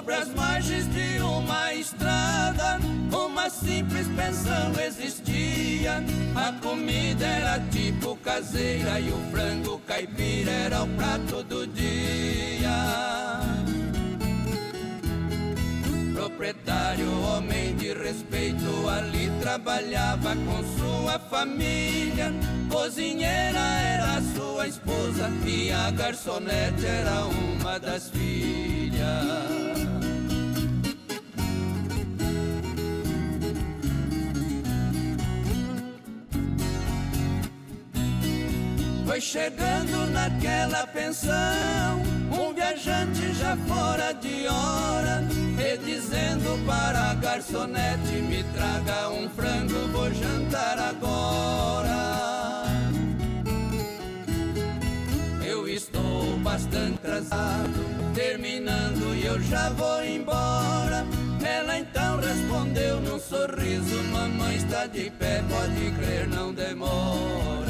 Sobre as margens de uma estrada, uma simples pensão existia. A comida era tipo caseira e o frango caipira era o prato do dia. Proprietário, homem de respeito, ali trabalhava com sua família. Cozinheira era sua esposa e a garçonete era uma das filhas. Foi chegando naquela pensão um viajante já fora de hora, e dizendo para a garçonete: Me traga um frango, vou jantar agora. Eu estou bastante atrasado, terminando e eu já vou embora. Ela então respondeu num sorriso: Mamãe está de pé, pode crer, não demora.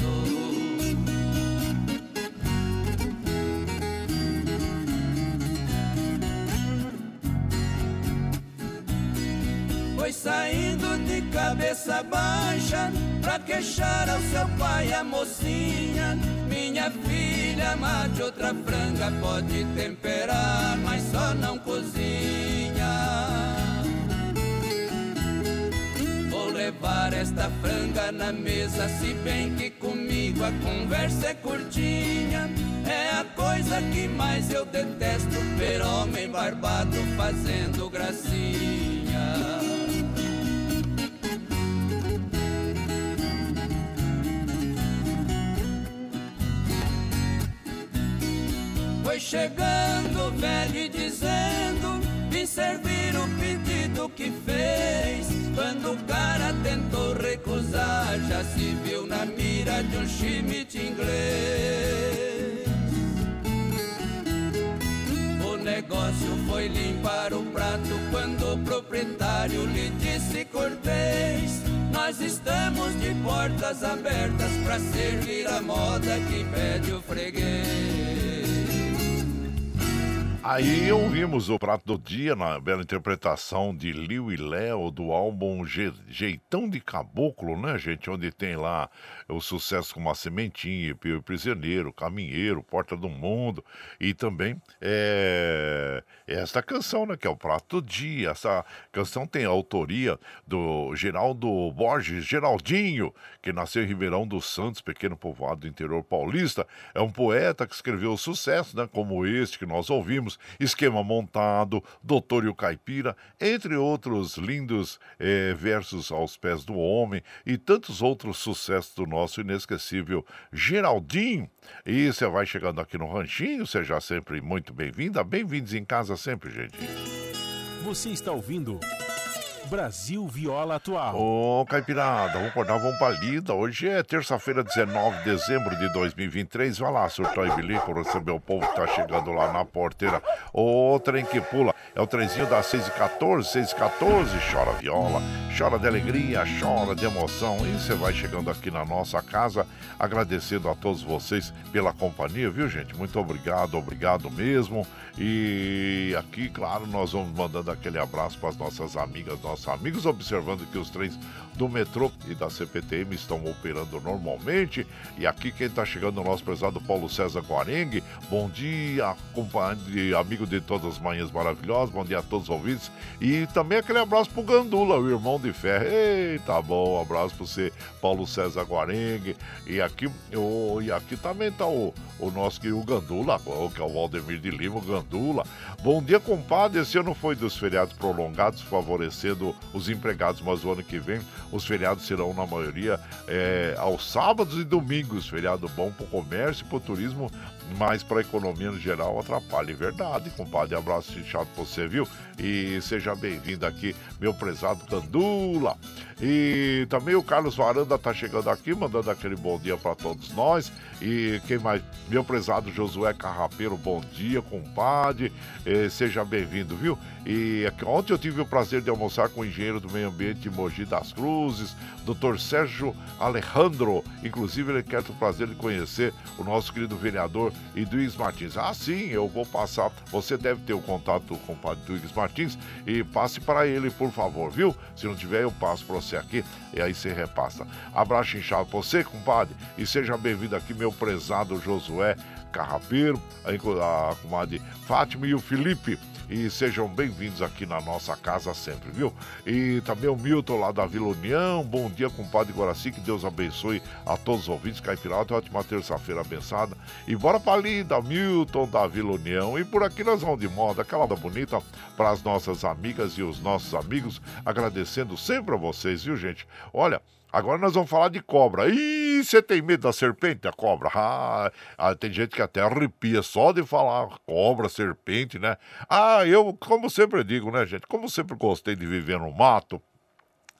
Foi saindo de cabeça baixa pra queixar ao seu pai a mocinha. Minha filha, mate outra franga, pode temperar, mas só não cozinha. Vou levar esta franga na mesa, se bem que comigo a conversa é curtinha. É a coisa que mais eu detesto, ver homem barbado fazendo gracinha. Foi chegando o velho e dizendo Vim servir o pedido que fez Quando o cara tentou recusar Já se viu na mira de um chimite inglês O negócio foi limpar o prato Quando o proprietário lhe disse cortês nós estamos de portas abertas para servir a moda que pede o freguês. Aí ouvimos o prato do dia na bela interpretação de Liu e Léo do álbum Je Jeitão de Caboclo, né, gente? Onde tem lá o sucesso como A Sementinha, Pio Prisioneiro, Caminheiro, Porta do Mundo e também é, esta canção, né, que é o prato do dia. Essa canção tem a autoria do Geraldo Borges Geraldinho, que nasceu em Ribeirão dos Santos, pequeno povoado do interior paulista. É um poeta que escreveu sucesso, né, como este que nós ouvimos Esquema Montado, Doutor e o Caipira, entre outros lindos eh, versos aos pés do homem e tantos outros sucessos do nosso inesquecível Geraldinho. E você vai chegando aqui no Ranchinho, seja sempre muito bem-vinda, bem-vindos em casa sempre, gente. Você está ouvindo Brasil Viola Atual. Ô, Caipirada, vamos acordar, vamos pra lida. Hoje é terça-feira, 19 de dezembro de 2023. Vai lá, surtou e bilico, receber o povo que tá chegando lá na porteira. O trem que pula é o trenzinho das 6 e 14 6 e 14 Chora viola, chora de alegria, chora de emoção. E você vai chegando aqui na nossa casa, agradecendo a todos vocês pela companhia, viu, gente? Muito obrigado, obrigado mesmo. E aqui, claro, nós vamos mandando aquele abraço para as nossas amigas, nossos amigos, observando que os trens do metrô e da CPTM estão operando normalmente. E aqui quem está chegando é o nosso prezado Paulo César Guarengue. Bom dia, compadre, amigo de todas as manhãs maravilhosas. Bom dia a todos os ouvintes. E também aquele abraço pro Gandula, o irmão de ferro. Eita, bom, abraço para você, Paulo César Guarengue. E aqui, o, e aqui também tá o, o nosso que o Gandula, que é o Valdemir de Lima, o Gandula. Bom dia, compadre. Esse ano foi dos feriados prolongados, favorecendo os empregados, mas o ano que vem os feriados serão, na maioria, é, aos sábados e domingos. Feriado bom para o comércio para o turismo, mas para a economia no geral atrapalha. É verdade, compadre. Abraço inchado para você, viu? E seja bem-vindo aqui, meu prezado Candula. E também o Carlos Varanda tá chegando aqui, mandando aquele bom dia para todos nós. E quem mais? Meu prezado Josué Carrapeiro, bom dia, compadre. Seja bem-vindo, viu? E ontem eu tive o prazer de almoçar com o engenheiro do meio ambiente de Mogi das Cruzes, Dr. Sérgio Alejandro. Inclusive, ele quer ter o prazer de conhecer o nosso querido vereador Eduígues Martins. Ah, sim, eu vou passar. Você deve ter o contato do compadre Eduígues Martins e passe para ele, por favor, viu? Se não tiver, eu passo para você aqui e aí você repassa. Abraço inchado para você, compadre, e seja bem-vindo aqui, meu prezado Josué Carrapeiro, a, a comadre Fátima e o Felipe e sejam bem-vindos aqui na nossa casa sempre, viu? E também o Milton lá da Vila União, bom dia, compadre Guaraci, que Deus abençoe a todos os ouvintes, Caipirada, uma ótima terça-feira abençoada. E bora pra lida, Milton da Vila União. E por aqui nós vamos de moda, aquela da bonita para as nossas amigas e os nossos amigos, agradecendo sempre a vocês, viu, gente? Olha, Agora nós vamos falar de cobra. Ih, você tem medo da serpente, da cobra? Ah, ah, tem gente que até arrepia só de falar cobra, serpente, né? Ah, eu, como sempre digo, né, gente? Como sempre gostei de viver no mato,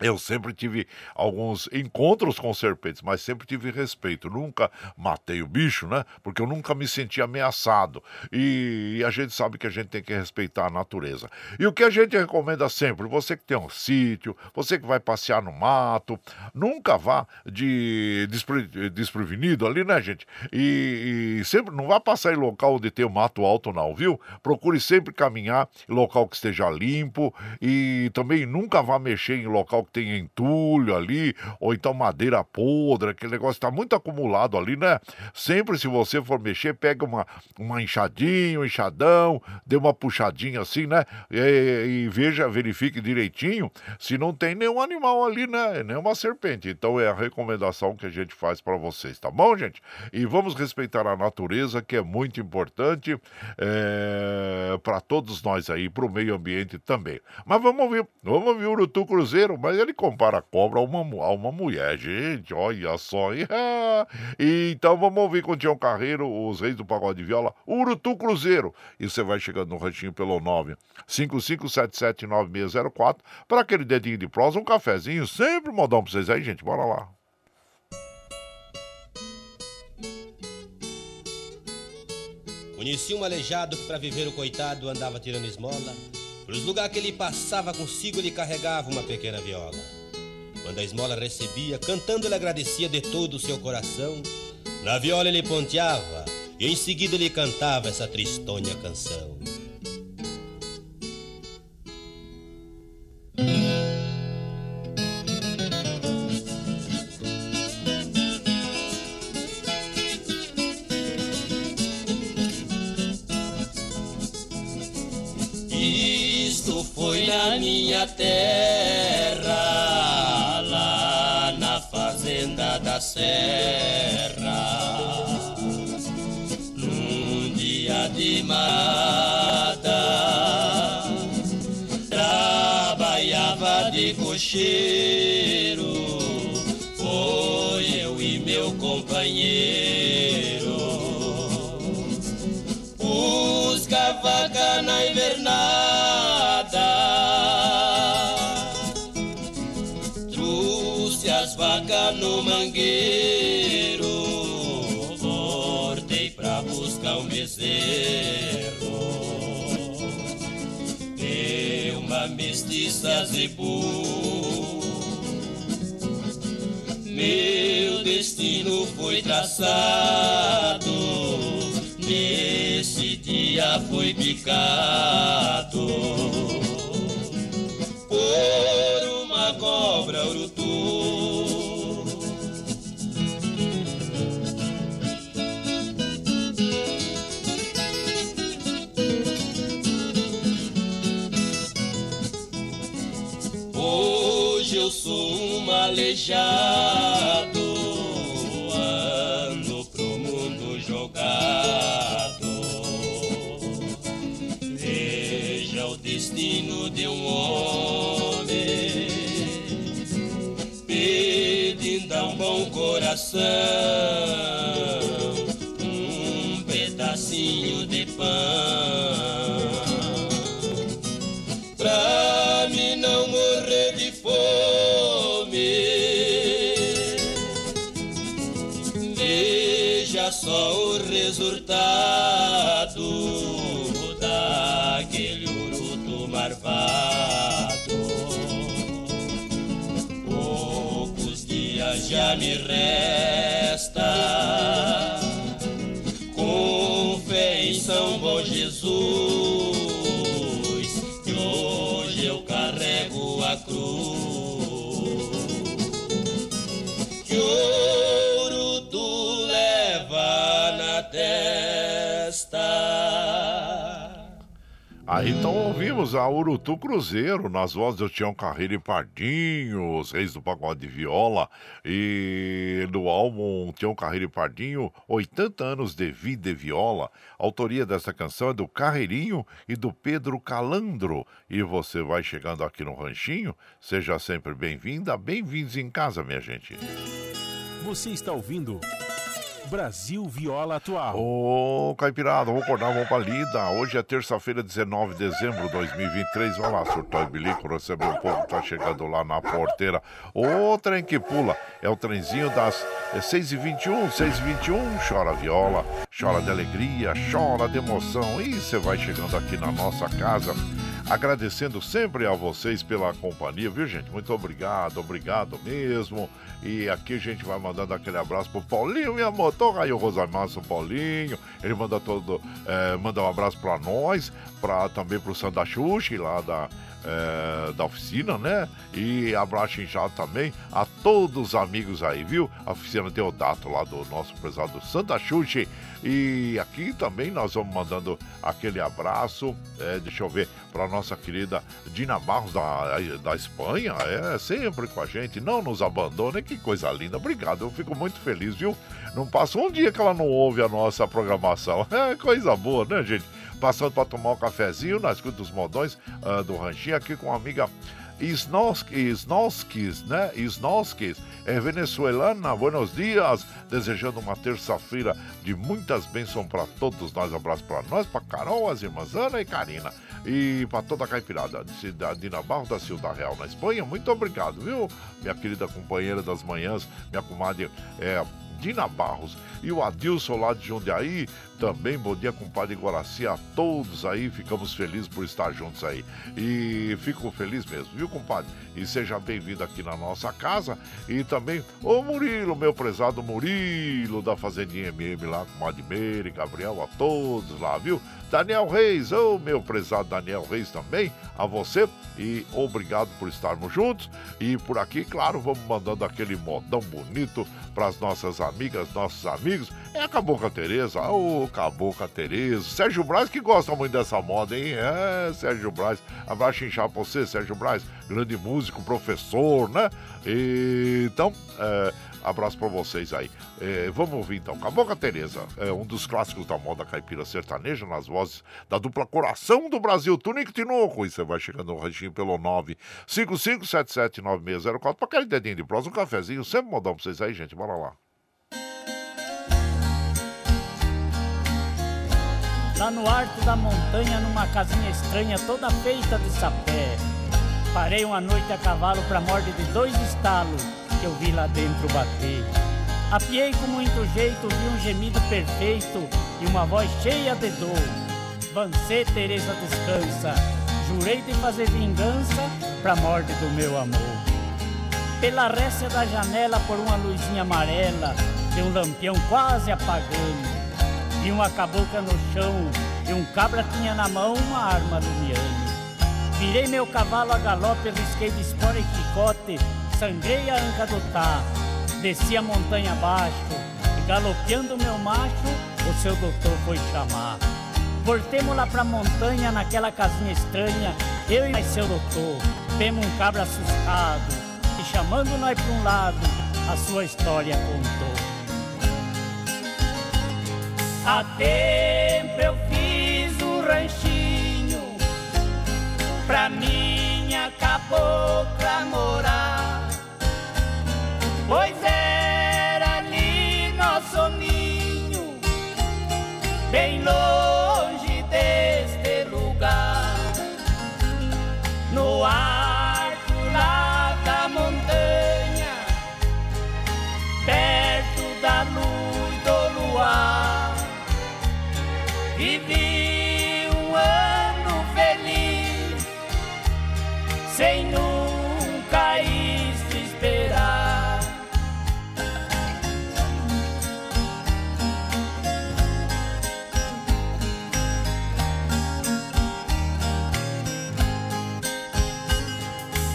eu sempre tive alguns encontros com serpentes, mas sempre tive respeito. Nunca matei o bicho, né? Porque eu nunca me senti ameaçado. E, a gente sabe que a gente tem que respeitar a natureza. E o que a gente recomenda sempre, você que tem um sítio, você que vai passear no mato, nunca vá de despre, desprevenido ali, né, gente? E, e, sempre não vá passar em local onde tem o mato alto, não, viu? Procure sempre caminhar em local que esteja limpo e também nunca vá mexer em local que tem entulho ali, ou então madeira podre, aquele negócio está muito acumulado ali, né? Sempre se você for mexer, pega uma, uma enxadinha, um enxadão, dê uma puxadinha assim, né? E, e veja, verifique direitinho se não tem nenhum animal ali, né? Nenhuma serpente. Então é a recomendação que a gente faz para vocês, tá bom, gente? E vamos respeitar a natureza, que é muito importante é, para todos nós aí, para o meio ambiente também. Mas vamos ouvir, vamos ouvir o Urutu Cruzeiro, mas ele compara a cobra a uma, a uma mulher, gente, olha só. E, então vamos ouvir com o Tião Carreiro, os reis do pagode de viola, Urutu Cruzeiro. E você vai chegando no ranchinho pelo 955779604 para aquele dedinho de prosa, um cafezinho, sempre modão pra vocês aí, gente. Bora lá. Conheci um aleijado que para viver o coitado andava tirando esmola Pelos lugares que ele passava consigo, ele carregava uma pequena viola. Quando a esmola recebia, cantando ele agradecia de todo o seu coração. Na viola ele ponteava e em seguida ele cantava essa tristonha canção. Minha terra, lá na fazenda da serra. Num dia de mata, trabalhava de cocheiro, mestiça zebu. Meu destino foi traçado, nesse dia foi picado por uma cobra urutu. Sou um ouvimos a Urutu Cruzeiro nas vozes do Tião Carreiro e Pardinho, os reis do pagode de viola, e do álbum Tião Carreiro e Pardinho, 80 anos de vida e viola. A autoria dessa canção é do Carreirinho e do Pedro Calandro. E você vai chegando aqui no Ranchinho, seja sempre bem-vinda, bem-vindos em casa, minha gente. Você está ouvindo Brasil Viola Atual. Ô, Caipirada, vamos acordar, vamos pra lida. Hoje é terça-feira, 19 de dezembro de 2023. Vai lá, surtou e bilico, recebeu um pouco, tá chegando lá na porteira. O trem que pula é o trenzinho das 6h21, 6h21. Chora viola, chora de alegria, chora de emoção. E você vai chegando aqui na nossa casa. Agradecendo sempre a vocês pela companhia, viu, gente? Muito obrigado, obrigado mesmo. E aqui a gente vai mandando aquele abraço pro Paulinho, minha motor, aí o Rosamassa, Paulinho. Ele manda todo, é, manda um abraço para nós, para também pro Santa Xuxi, lá da, é, da oficina, né? E abraço inchado também a todos os amigos aí, viu? A oficina Deodato lá do nosso prezado Santa Xuxi. E aqui também nós vamos mandando aquele abraço, é, deixa eu ver, para nossa querida Dina Barros da, da Espanha, é sempre com a gente, não nos abandone, que coisa linda, obrigado, eu fico muito feliz, viu? Não passa um dia que ela não ouve a nossa programação, é coisa boa, né, gente? Passando para tomar um cafezinho na escuta dos modões uh, do Ranchinho aqui com a amiga Isnoskis, né? Isnoskis, é venezuelana. Buenos dias, desejando uma terça-feira de muitas bênçãos para todos nós. Abraço para nós, para Carol, as irmãs Ana e Karina. E para toda a caipirada de Dina Barro da Ciudad Real, na Espanha. Muito obrigado, viu? Minha querida companheira das manhãs, minha comadre é, Dina Barros. E o Adilson lá de Jundiaí, também bom dia, compadre Guaraci, a todos aí, ficamos felizes por estar juntos aí. E fico feliz mesmo, viu, compadre? E seja bem-vindo aqui na nossa casa. E também o Murilo, meu prezado Murilo da Fazendinha MM lá com Madmeire, Gabriel, a todos lá, viu? Daniel Reis, ô oh, meu prezado Daniel Reis também, a você e obrigado por estarmos juntos. E por aqui, claro, vamos mandando aquele modão bonito para as nossas amigas, nossos amigos. É a Cabocla Tereza, oh, Cabocla Tereza. Sérgio Braz que gosta muito dessa moda, hein? É, Sérgio Braz. Abraço inchar pra você, Sérgio Braz. Grande músico, professor, né? E, então, é, Abraço para vocês aí. É, vamos ouvir então. Cabocla Tereza, é um dos clássicos da moda caipira sertaneja, nas vozes da dupla Coração do Brasil, Tunico Tinoco. E você vai chegando no ranchinho pelo 955779604 para aquele dedinho de prosa, um cafezinho. Sempre modão para vocês aí, gente. Bora lá. Lá no alto da montanha, numa casinha estranha, toda feita de sapé. Parei uma noite a cavalo pra morte de dois estalos que eu vi lá dentro bater. Apiei com muito jeito, vi um gemido perfeito e uma voz cheia de dor. Vancê, Teresa, descansa. Jurei de fazer vingança pra morte do meu amor. Pela récia da janela, por uma luzinha amarela, de um lampião quase apagando. Vi uma cabocla no chão e um cabra tinha na mão uma arma lumiando. Virei meu cavalo a galope, risquei de espora e chicote, sangrei a anca do tá, desci a montanha abaixo, e galopeando meu macho, o seu doutor foi chamar. Voltemos lá pra montanha, naquela casinha estranha, eu e mais seu doutor, vemos um cabra assustado, e chamando nós pra um lado, a sua história contou. Há tempo eu fiz um ranchinho pra minha cabocla morar. Pois era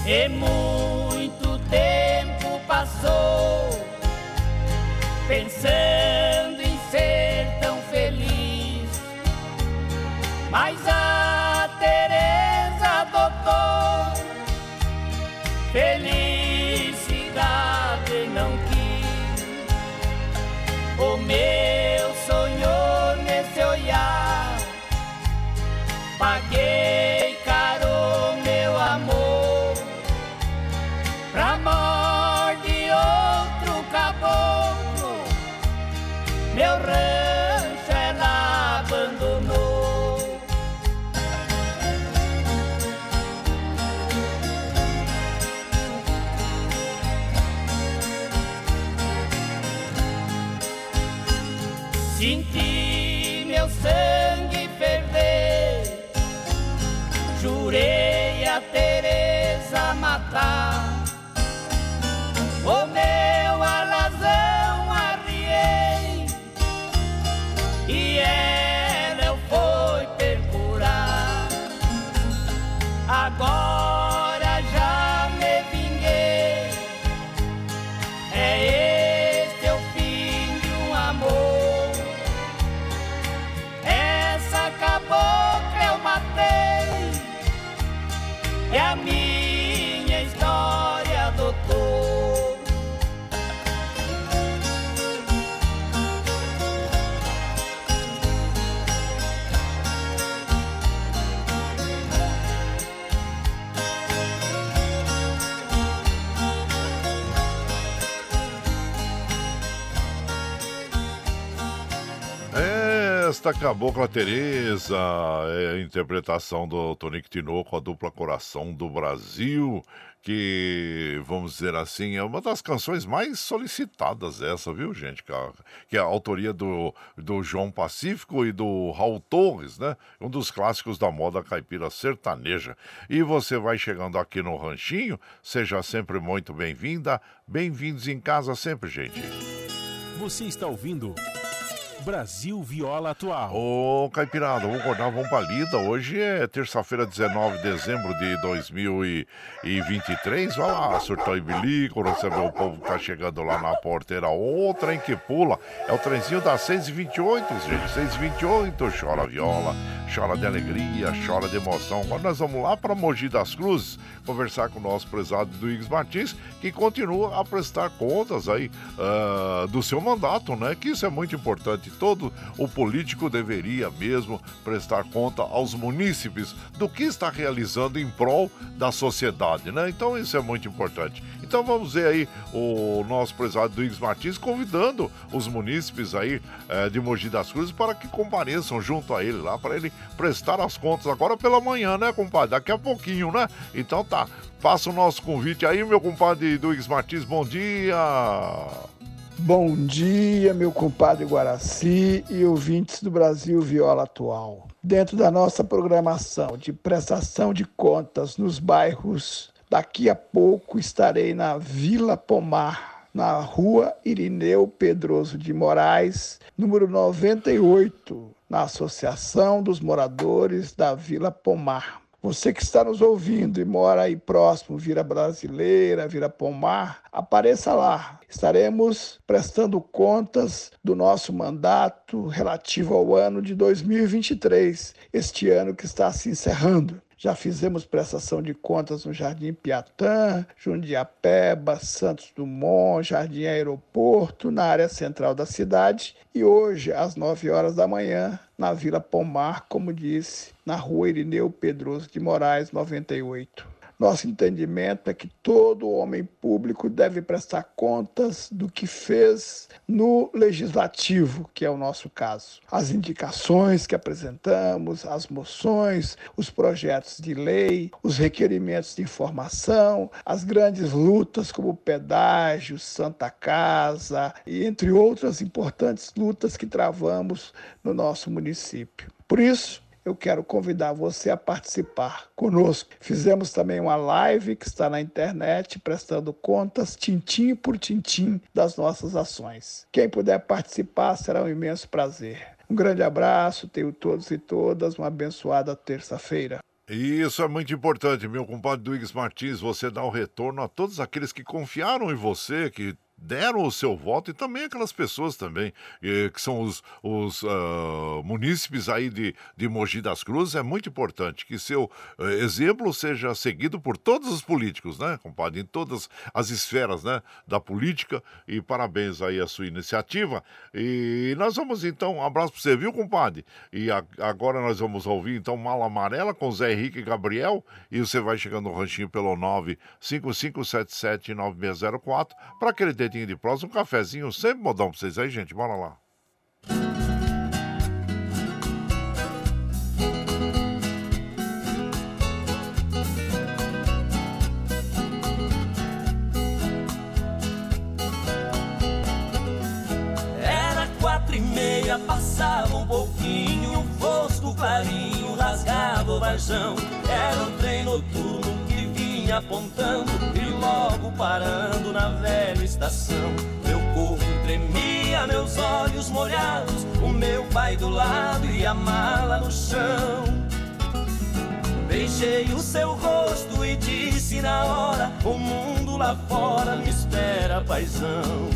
E muito tempo passou pensando em ser tão feliz, mas a Teresa adotou felicidade não quis. Esta Cabocla Teresa é a interpretação do Tonico Tinoco, a dupla Coração do Brasil, que, vamos dizer assim, é uma das canções mais solicitadas essa, viu, gente? Que é a autoria do, do João Pacífico e do Raul Torres, né? Um dos clássicos da moda caipira sertaneja. E você vai chegando aqui no Ranchinho, seja sempre muito bem-vinda, bem-vindos em casa sempre, gente. Você está ouvindo Brasil Viola Atual. Ô, Caipirada, vamos acordar, vamos pra lida. Hoje é terça-feira, 19 de dezembro de 2023. Vai lá, surtou e bilico, receber o povo que tá chegando lá na porteira. O trem que pula é o trenzinho das 6h28, gente. 6h28, chora viola, chora de alegria, chora de emoção. Agora nós vamos lá para Mogi das Cruzes conversar com o nosso prezado Duígues Martins, que continua a prestar contas aí uh, do seu mandato, né? Que isso é muito importante todo o político deveria mesmo prestar conta aos munícipes do que está realizando em prol da sociedade, né? Então isso é muito importante. Então vamos ver aí o nosso prezado Duígues Martins convidando os munícipes aí eh, de Mogi das Cruzes para que compareçam junto a ele lá, para ele prestar as contas agora pela manhã, né, compadre? Daqui a pouquinho, né? Então tá, faça o nosso convite aí, meu compadre Duígues Martins, bom dia! Bom dia, meu compadre Guaraci e ouvintes do Brasil Viola Atual. Dentro da nossa programação de prestação de contas nos bairros, daqui a pouco estarei na Vila Pomar, na rua Irineu Pedroso de Moraes, número 98, na Associação dos Moradores da Vila Pomar. Você que está nos ouvindo e mora aí próximo, Vira Brasileira, Vira Pomar, apareça lá. Estaremos prestando contas do nosso mandato relativo ao ano de 2023, este ano que está se encerrando. Já fizemos prestação de contas no Jardim Piatã, Jundiapeba, Santos Dumont, Jardim Aeroporto, na área central da cidade. E hoje, às 9 horas da manhã, na Vila Pomar, como disse, na rua Irineu Pedroso de Moraes, 98. Nosso entendimento é que todo homem público deve prestar contas do que fez no legislativo, que é o nosso caso. As indicações que apresentamos, as moções, os projetos de lei, os requerimentos de informação, as grandes lutas como o pedágio, Santa Casa e entre outras importantes lutas que travamos no nosso município. Por isso, eu quero convidar você a participar conosco. Fizemos também uma live que está na internet, prestando contas, tintim por tintim, das nossas ações. Quem puder participar será um imenso prazer. Um grande abraço, tenho todos e todas uma abençoada terça-feira. Isso é muito importante, meu compadre Duígues Martins. Você dá o retorno a todos aqueles que confiaram em você, que deram o seu voto e também aquelas pessoas também eh, que são os, os uh, munícipes aí de, de Mogi das Cruzes é muito importante que seu uh, exemplo seja seguido por todos os políticos, né, compadre, em todas as esferas, né, da política e parabéns aí a sua iniciativa e nós vamos então, um abraço para você, viu, compadre? E a, agora nós vamos ouvir então Mala Amarela com Zé Henrique e Gabriel e você vai chegando no ranchinho pelo 955779604 para aquele de prosa, um cafezinho, sempre modão pra vocês aí, gente. Bora lá. Era quatro e meia, passava um pouquinho, um fosco clarinho, rasgava o varjão. Era um trem noturno apontando e logo parando na velha estação. Meu corpo tremia, meus olhos molhados, o meu pai do lado e a mala no chão. Beijei o seu rosto e disse na hora: O mundo lá fora me espera, paisão.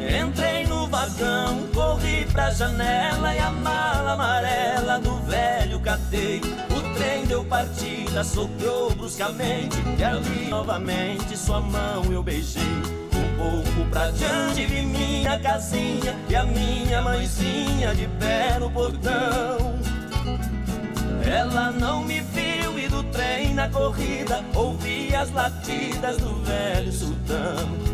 Entrei no vagão, corri pra janela e a mala amarela do velho catei. Trem deu partida, soprou bruscamente e ali novamente sua mão eu beijei. Um pouco pra diante vi minha casinha e a minha mãezinha de pé no portão. Ela não me viu e do trem na corrida ouvi as latidas do velho sultão.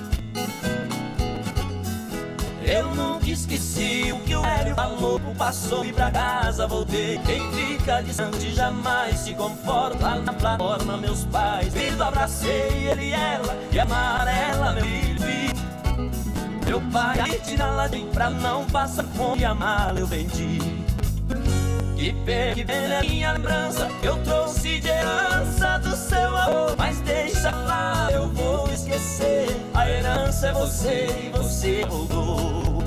Eu nunca esqueci o que o velho falou. Passou e pra casa voltei. Quem fica distante jamais se conforta. Lá na plataforma meus pais Vindo abracei ele e ela E amarela meu filho. Meu pai tira lá de pra não passar fome. A mala eu vendi que pena, que pena é minha lembrança. Eu trouxe de herança do seu amor Mas deixa lá, eu vou esquecer. A herança é você e você roubou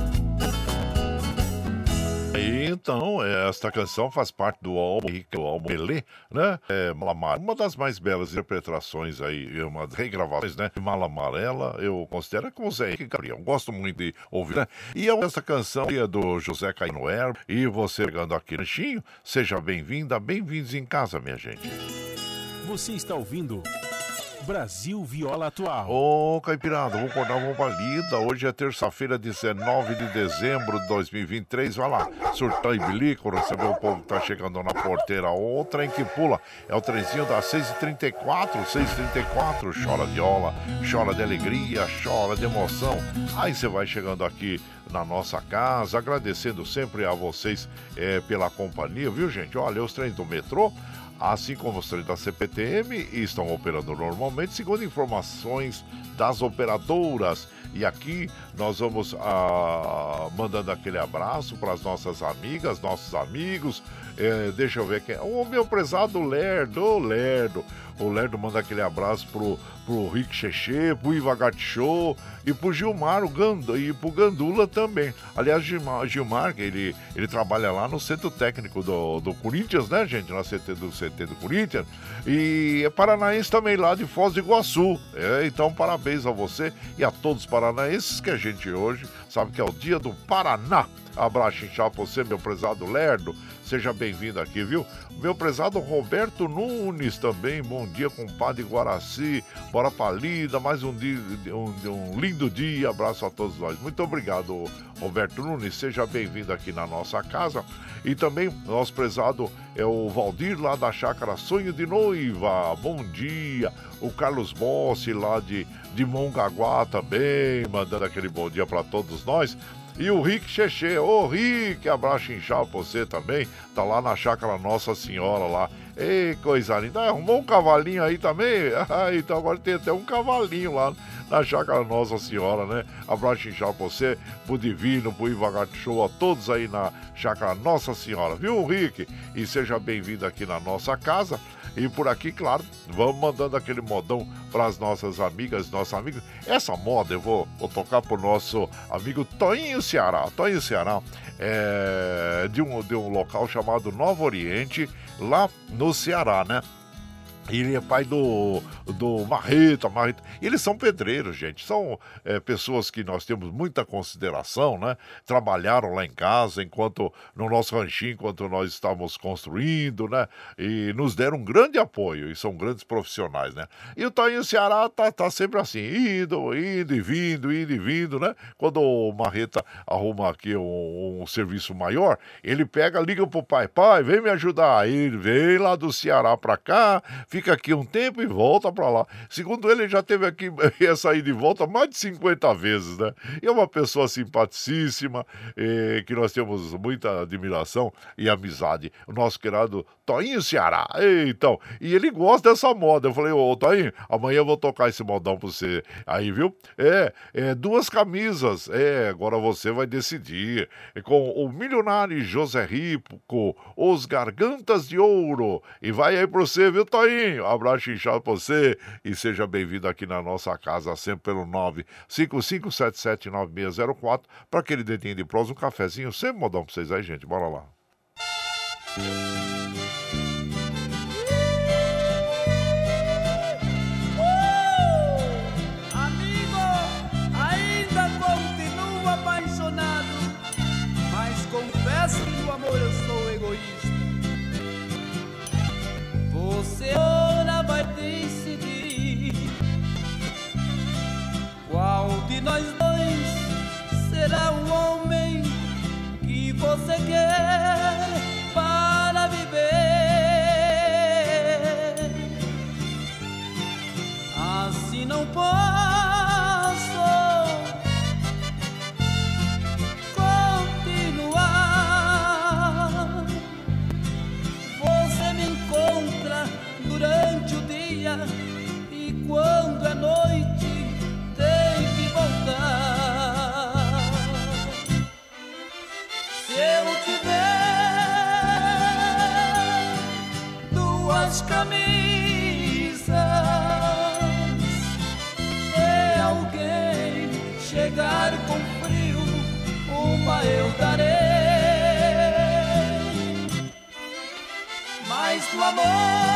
então, esta canção faz parte do álbum do álbum Pelé, né? É, Malamar, uma das mais belas interpretações aí, uma regravações, né? Mala Amarela, eu considero com o Zé Henrique Gabriel. Gosto muito de ouvir, né? E é essa canção é do José Cainoer. E você chegando aqui no seja bem-vinda, bem-vindos em casa, minha gente. Você está ouvindo Brasil Viola Atual. Ô, Caipirada, vamos acordar uma palida. Hoje é terça-feira, 19 de dezembro de 2023. Vai lá, surtão e bilico, receber o povo que tá chegando na porteira. O trem que pula é o trenzinho das 6h34, 6h34. Chora viola, chora de alegria, chora de emoção. Aí você vai chegando aqui na nossa casa, agradecendo sempre a vocês é, pela companhia, viu, gente? Olha, os trens do metrô assim como os trens da CPTM estão operando normalmente, segundo informações das operadoras. E aqui nós vamos ah, mandando aquele abraço para as nossas amigas, nossos amigos. É, deixa eu ver quem é. O meu prezado Lerdo, Lerdo. O Lerdo manda aquele abraço pro, pro Rick Cheche, pro Iva Show e pro Gilmar o Gando, e pro Gandula também. Aliás, Gilmar, Gilmar ele, ele trabalha lá no centro técnico do, do Corinthians, né, gente? Na CT do CT do Corinthians. E é paranaense também lá de Foz do Iguaçu. É, então, parabéns a você e a todos os paranaenses que a gente hoje sabe que é o dia do Paraná. Abraço inchado pra você, meu prezado Lerdo. Seja bem-vindo aqui, viu? Meu prezado Roberto Nunes também. Bom dia, compadre Guaraci. Bora pra lida, mais um, dia, um, um lindo dia. Abraço a todos nós. Muito obrigado, Roberto Nunes. Seja bem-vindo aqui na nossa casa. E também, nosso prezado é o Valdir, lá da Chácara Sonho de Noiva. Bom dia. O Carlos Bossi, lá de, de Mongaguá também, mandando aquele bom dia para todos nós. E o Rick Cheche, ô Rick, abraço inchado pra você também. Tá lá na chácara Nossa Senhora lá. Ei, coisa linda. Arrumou um cavalinho aí também? Ah, então agora tem até um cavalinho lá na chácara Nossa Senhora, né? Abraço inchado pra você, pro Divino, pro Ivagar Show, a todos aí na chácara Nossa Senhora, viu, Rick? E seja bem-vindo aqui na nossa casa. E por aqui, claro, vamos mandando aquele modão para as nossas amigas, nossos amigos. Essa moda eu vou, vou tocar pro nosso amigo Toinho Ceará. Toinho Ceará é de um, de um local chamado Novo Oriente, lá no Ceará, né? Ele é pai do, do Marreta, Marreta. Eles são pedreiros, gente. São é, pessoas que nós temos muita consideração, né? Trabalharam lá em casa, enquanto no nosso ranchinho, enquanto nós estávamos construindo, né? E nos deram um grande apoio. E são grandes profissionais, né? E o Toninho Ceará tá, tá sempre assim, indo, indo e vindo, indo e vindo, né? Quando o Marreta arruma aqui um, um serviço maior, ele pega, liga pro pai, pai, vem me ajudar. Aí ele vem lá do Ceará pra cá fica aqui um tempo e volta para lá. Segundo ele, ele já teve aqui essa ida de volta mais de 50 vezes, né? E é uma pessoa simpaticíssima, eh, que nós temos muita admiração e amizade. O nosso querido Toinho Ceará. Então, e ele gosta dessa moda. Eu falei, ô Toinho, amanhã eu vou tocar esse modão pra você. Aí, viu? É, é duas camisas. É, agora você vai decidir. É com o milionário José Rico, os Gargantas de Ouro. E vai aí pra você, viu, Toinho? Um abraço inchado pra você e seja bem-vindo aqui na nossa casa, sempre pelo 955779604 para aquele dedinho de prosa, um cafezinho, sempre modão pra vocês aí, gente. Bora lá. Você nós dois será o homem que você quer Do amor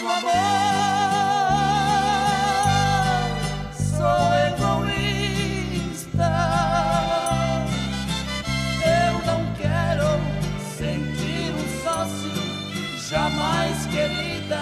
Amor sou egoísta. Eu não quero sentir um sócio, jamais querida.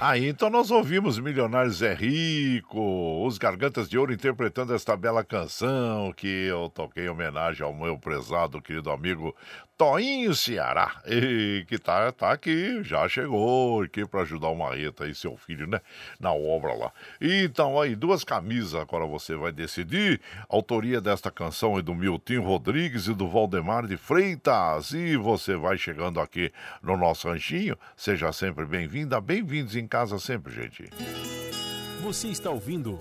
Aí então nós ouvimos Milionários é Rico, os Gargantas de Ouro interpretando esta bela canção que eu toquei em homenagem ao meu prezado querido amigo Toinho Ceará, e que tá, tá aqui, já chegou aqui para ajudar o Marreta e seu filho, né, na obra lá. Então aí, duas camisas, agora você vai decidir. Autoria desta canção é do Milton Rodrigues e do Valdemar de Freitas. E você vai chegando aqui no nosso ranchinho, seja sempre bem-vinda, bem-vindos em casa sempre, gente. Você está ouvindo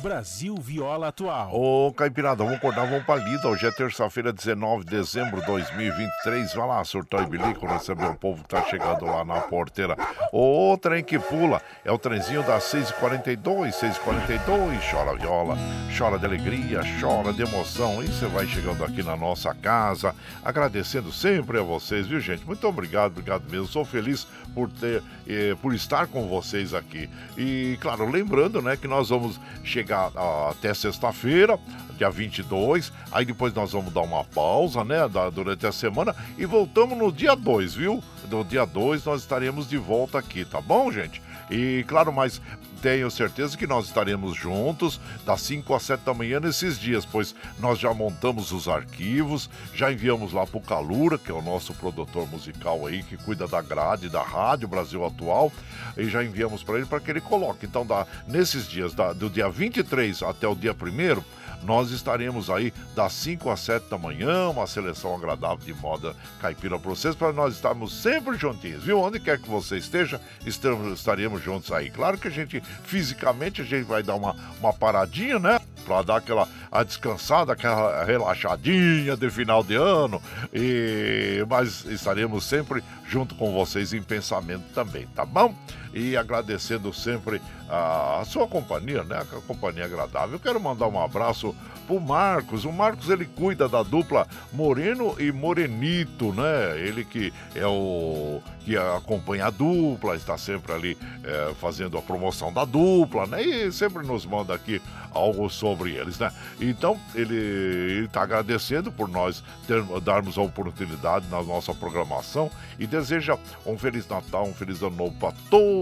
Brasil Viola Atual. Ô, Caipirada, vamos acordar, vamos pra lida. Hoje é terça-feira, 19 de dezembro de 2023. Vai lá, surtão e bilico, receber o povo que tá chegando lá na porteira. O trem que pula é o trenzinho das 6h42, 6h42. Chora viola, chora de alegria, chora de emoção. E você vai chegando aqui na nossa casa, agradecendo sempre a vocês, viu, gente? Muito obrigado, obrigado mesmo. Sou feliz por ter, eh, por estar com vocês aqui. E, claro, lembrando, né, que nós vamos chegar chegar até sexta-feira, dia 22. Aí depois nós vamos dar uma pausa, né, da, durante a semana e voltamos no dia 2, viu? No dia 2 nós estaremos de volta aqui, tá bom, gente? E claro, mas tenho certeza que nós estaremos juntos das 5 às 7 da manhã nesses dias, pois nós já montamos os arquivos, já enviamos lá para o Calura, que é o nosso produtor musical aí, que cuida da grade da Rádio Brasil Atual, e já enviamos para ele para que ele coloque. Então, da, nesses dias, da, do dia 23 até o dia 1 nós estaremos aí das 5 às 7 da manhã, uma seleção agradável de moda caipira para vocês, para nós estarmos sempre juntinhos, viu? Onde quer que você esteja, estamos, estaremos juntos aí. Claro que a gente, fisicamente, a gente vai dar uma, uma paradinha, né? Para dar aquela a descansada, aquela relaxadinha de final de ano, e mas estaremos sempre junto com vocês em pensamento também, tá bom? E agradecendo sempre a sua companhia, né? A companhia agradável. Eu quero mandar um abraço pro Marcos. O Marcos ele cuida da dupla Moreno e Morenito, né? Ele que é o que acompanha a dupla, está sempre ali é, fazendo a promoção da dupla, né? E sempre nos manda aqui algo sobre eles, né? Então ele está agradecendo por nós ter, darmos a oportunidade na nossa programação e deseja um feliz Natal, um feliz ano novo para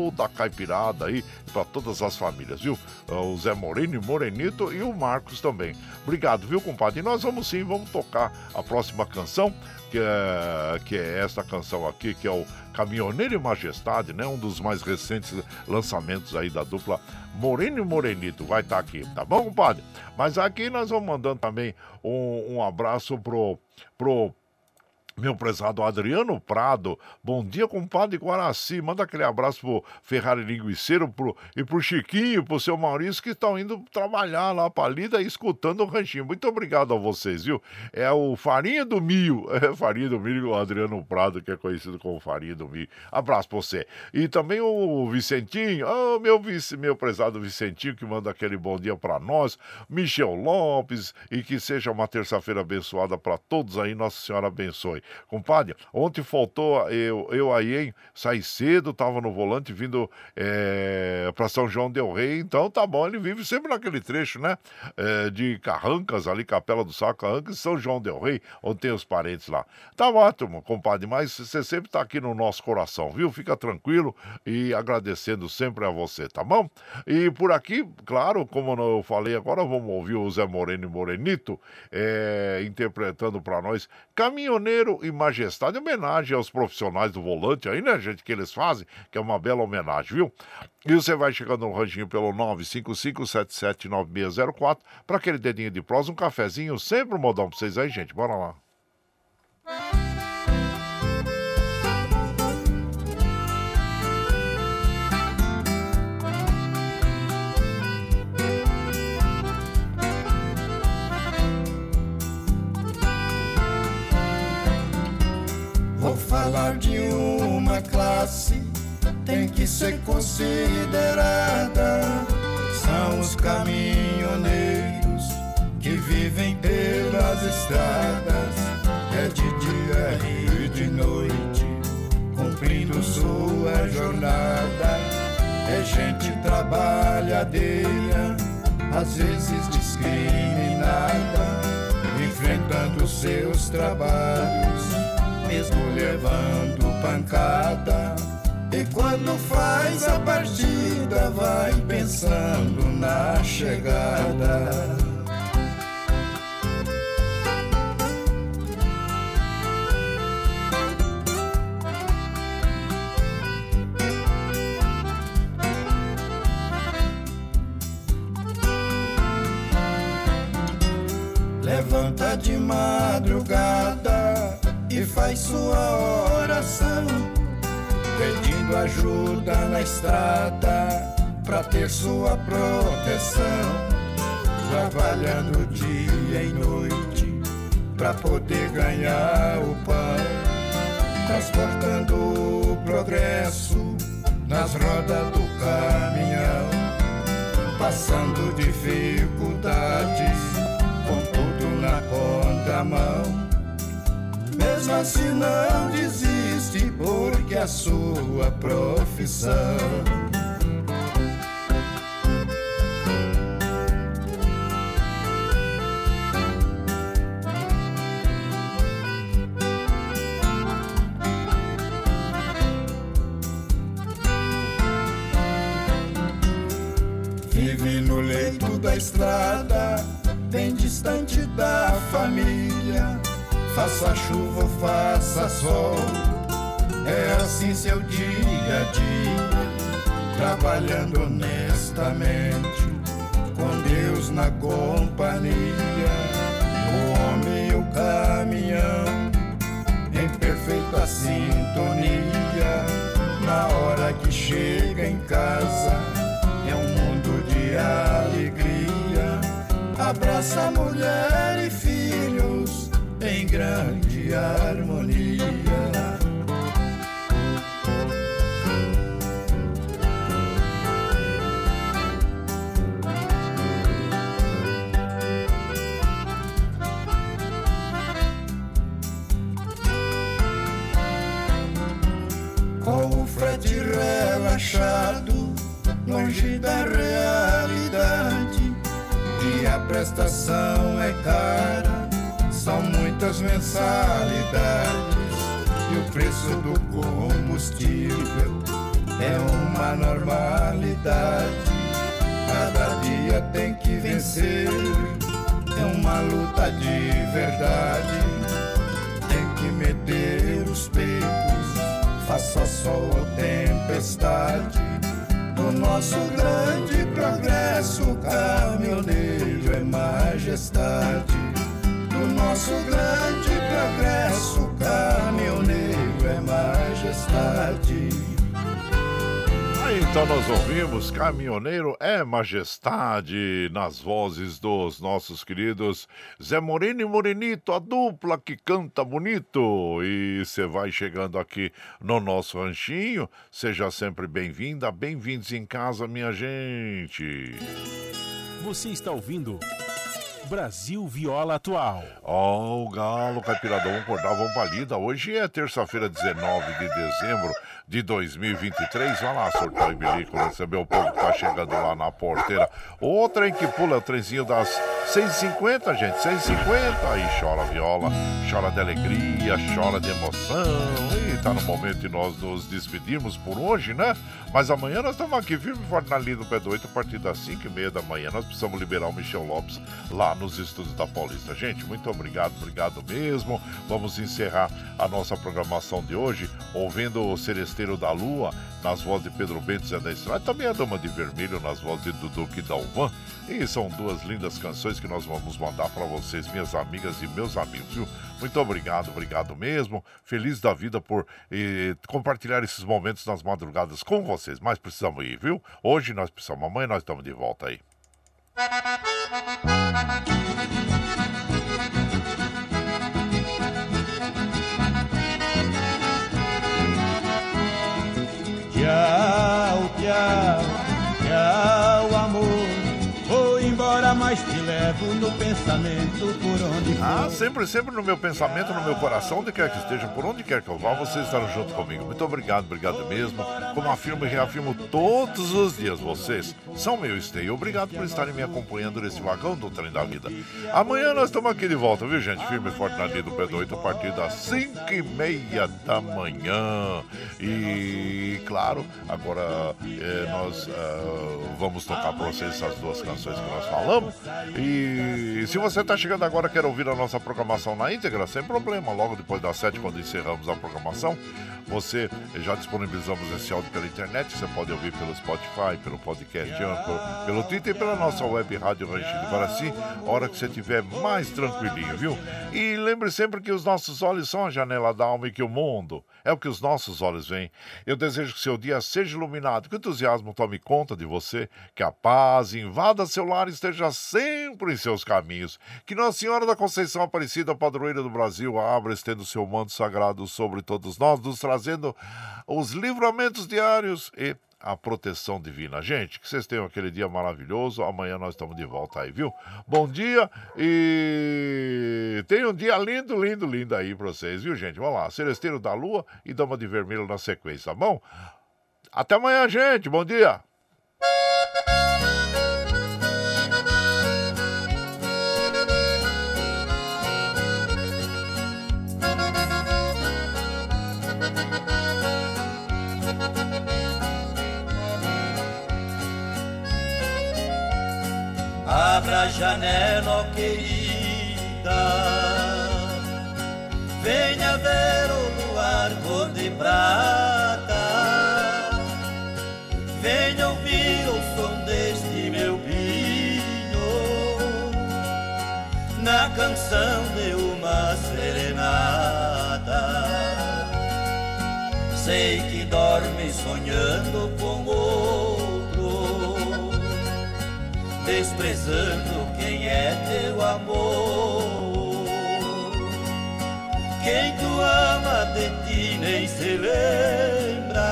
toda a caipirada aí, para todas as famílias, viu? O Zé Moreno e Morenito e o Marcos também. Obrigado, viu, compadre? E nós vamos sim, vamos tocar a próxima canção, que é, que é esta canção aqui, que é o Caminhoneiro e Majestade, né? Um dos mais recentes lançamentos aí da dupla Moreno e Morenito. Vai estar tá aqui, tá bom, compadre? Mas aqui nós vamos mandando também um, um abraço pro, pro meu prezado Adriano Prado, bom dia, compadre Guaraci. Manda aquele abraço pro Ferrari Linguiceiro pro, e pro Chiquinho, pro seu Maurício, que estão indo trabalhar lá pra Lida escutando o ranchinho. Muito obrigado a vocês, viu? É o Farinha do Milho, é Farinha do Milho, o Adriano Prado, que é conhecido como Farinha do Milho. Abraço pra você. E também o Vicentinho, oh, meu, vice, meu prezado Vicentinho, que manda aquele bom dia pra nós. Michel Lopes, e que seja uma terça-feira abençoada para todos aí, Nossa Senhora abençoe. Compadre, ontem faltou eu, eu aí, hein? Saí cedo, tava no volante vindo é, para São João Del Rei, então tá bom, ele vive sempre naquele trecho, né? É, de Carrancas, ali, Capela do Saco, Carrancas, São João Del Rei, onde tem os parentes lá. Tá ótimo, compadre, mas você sempre tá aqui no nosso coração, viu? Fica tranquilo e agradecendo sempre a você, tá bom? E por aqui, claro, como eu falei agora, vamos ouvir o Zé Moreno e Morenito é, interpretando para nós Caminhoneiro e Majestade, homenagem aos profissionais do volante aí, né, gente, que eles fazem, que é uma bela homenagem, viu? E você vai chegando no ranchinho pelo 955779604 para aquele dedinho de prosa, um cafezinho, sempre um modão pra vocês aí, gente. Bora lá. Falar de uma classe, tem que ser considerada. São os caminhoneiros que vivem pelas estradas, é de dia e de noite, cumprindo sua jornada. É gente trabalhadeira, às vezes discriminada, enfrentando seus trabalhos mesmo levando pancada. E quando faz a partida, vai pensando na chegada. Levanta de madrugada faz sua oração, pedindo ajuda na estrada pra ter sua proteção, trabalhando dia e noite pra poder ganhar o pão, transportando o progresso nas rodas do caminhão, passando dificuldades com tudo na contramão. Mesmo assim não desiste porque a sua profissão Faça chuva faça sol, é assim seu dia a dia. Trabalhando honestamente, com Deus na companhia. O homem e o caminhão, em perfeita sintonia. Na hora que chega em casa, é um mundo de alegria. Abraça mulher e filhos em grande harmonia. Com o frete relaxado, longe da realidade, e a prestação é cara são muitas mensalidades e o preço do combustível é uma normalidade. Cada dia tem que vencer, é uma luta de verdade. Tem que meter os peitos, faça sol ou tempestade. No nosso grande progresso, caminhoneiro é majestade do nosso grande progresso, caminhoneiro é majestade. Aí então nós ouvimos Caminhoneiro é Majestade nas vozes dos nossos queridos Zé Moreno e Morenito, a dupla que canta bonito. E você vai chegando aqui no nosso ranchinho, seja sempre bem-vinda, bem-vindos em casa, minha gente. Você está ouvindo Brasil Viola Atual. Ó, oh, o Galo Caipiradão acordar, vamos pra lida. Hoje é terça-feira, 19 de dezembro de 2023. Vai lá, sorteio e bilico, receber o povo que tá chegando lá na porteira. O trem que pula, o trenzinho das 6h50, gente, 6h50. Aí chora viola, chora de alegria, chora de emoção. E tá no momento de nós nos despedirmos por hoje, né? Mas amanhã nós estamos aqui firme e forte na linha do pé do 8, a partir das 5h30 da manhã. Nós precisamos liberar o Michel Lopes lá nos estúdios da Paulista. Gente, muito obrigado, obrigado mesmo. Vamos encerrar a nossa programação de hoje ouvindo o Celesteiro da Lua nas vozes de Pedro Bento e Zé da Estrada, também a Dama de Vermelho nas vozes de Dudu e Dalvan. E são duas lindas canções que nós vamos mandar para vocês, minhas amigas e meus amigos, viu? Muito obrigado, obrigado mesmo. Feliz da vida por eh, compartilhar esses momentos nas madrugadas com vocês. Mas precisamos ir, viu? Hoje nós precisamos, amanhã nós estamos de volta aí. Tchau, tchau, tchau, amor. Vou embora, mas te levo no pensamento por onde for. Ah, sempre, sempre no meu pensamento, no meu coração, onde quer que esteja, por onde quer que eu vá, vocês estarão junto comigo. Muito obrigado, obrigado mesmo. Como afirmo e reafirmo todos os dias, vocês são meu esteio. Obrigado por estarem me acompanhando nesse vagão do trem da vida. Amanhã nós estamos aqui de volta, viu, gente? Firme e forte na linha do pé do 8 a partir das 5 e meia da manhã. E, claro, agora eh, nós eh, vamos tocar para vocês essas duas canções que nós falamos. E se você está chegando agora quer ouvir a nossa programação na íntegra, sem problema. Logo depois das sete, quando encerramos a programação, você já disponibilizamos esse áudio pela internet. Você pode ouvir pelo Spotify, pelo podcast pelo Twitter e pela nossa web Rádio Rancho de Guaraci, hora que você estiver mais tranquilinho, viu? E lembre sempre que os nossos olhos são a janela da alma e que o mundo é o que os nossos olhos veem. Eu desejo que seu dia seja iluminado, que o entusiasmo tome conta de você, que a paz invada seu lar e esteja sempre em seus caminhos. Que Nossa Senhora da Conceição Aparecida, padroeira do Brasil, abra estendo seu manto sagrado sobre todos nós, nos trazendo os livramentos diários e a proteção divina. Gente, que vocês tenham aquele dia maravilhoso. Amanhã nós estamos de volta aí, viu? Bom dia e tenha um dia lindo, lindo, lindo aí pra vocês, viu, gente? Vamos lá, Celesteiro da Lua e Dama de Vermelho na sequência, tá bom? Até amanhã, gente. Bom dia. Abra a janela, ó querida, venha ver o luar cor de prata, venha ouvir o som deste meu pinho, na canção de uma serenata. Sei que dorme sonhando com desprezando quem é teu amor. Quem tu ama de ti nem se lembra.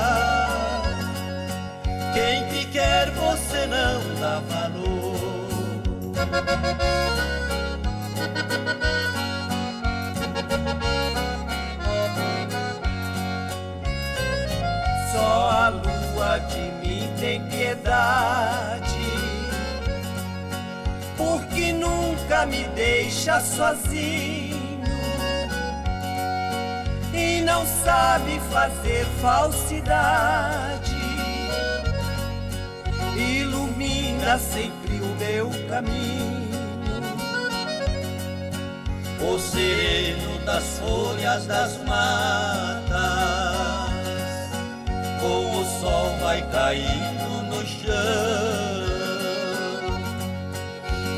Quem te quer você não dá valor. Só a lua de mim tem piedade porque nunca me deixa sozinho. E não sabe fazer falsidade. Ilumina sempre o meu caminho, o sereno das folhas das matas, com o sol vai caindo no chão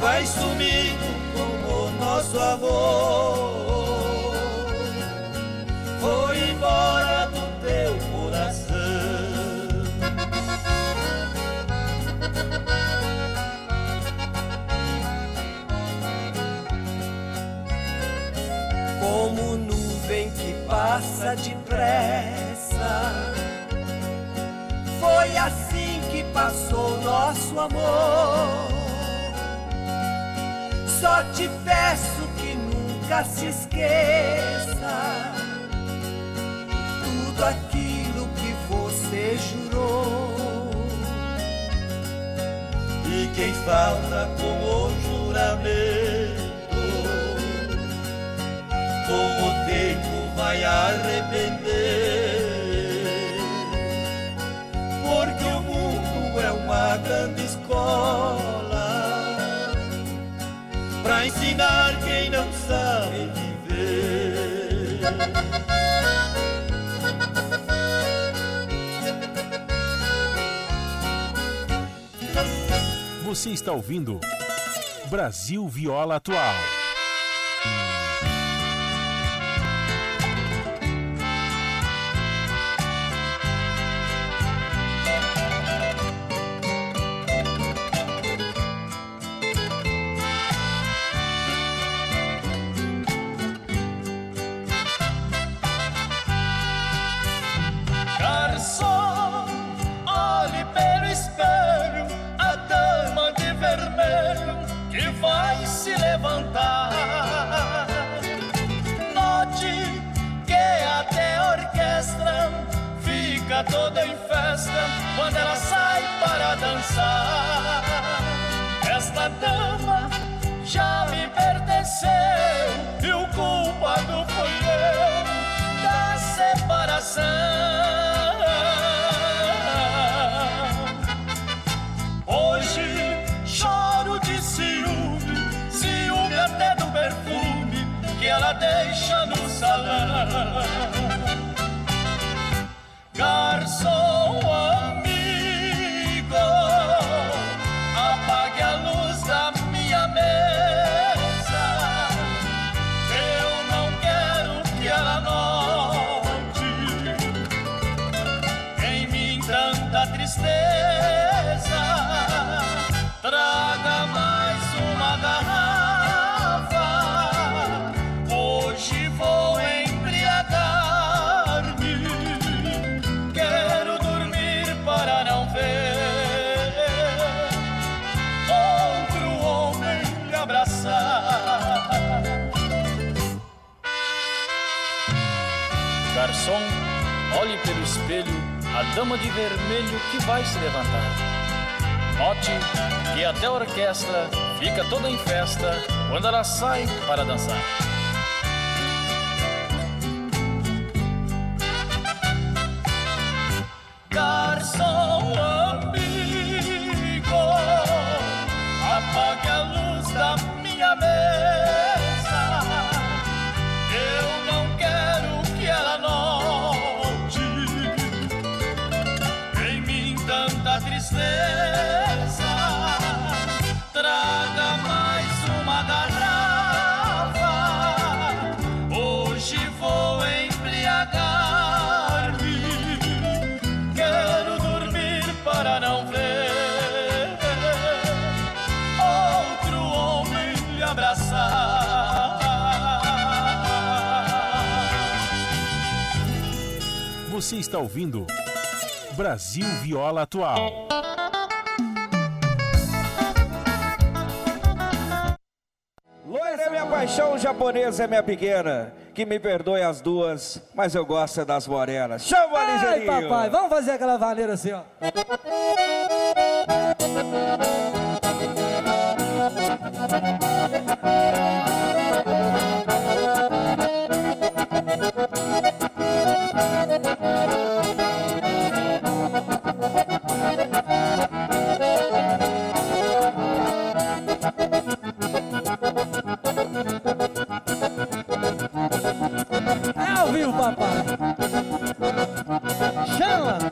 vai sumindo como nosso amor. Foi embora do teu coração. Como nuvem que passa depressa. Foi assim que passou nosso amor. Só te peço que nunca se esqueça tudo aquilo que você jurou. E quem falta com o juramento, com o tempo vai arrepender. Porque o mundo é uma grande escola pra ensinar quem não sabe viver. Você está ouvindo Brasil Viola Atual. ouvindo Brasil Viola Atual. Loira é minha paixão, japonesa é minha pequena. Que me perdoe as duas, mas eu gosto é das morenas. Chama, Ligeirinho! papai, vamos fazer aquela vaneira assim, ó. Papa. Chama!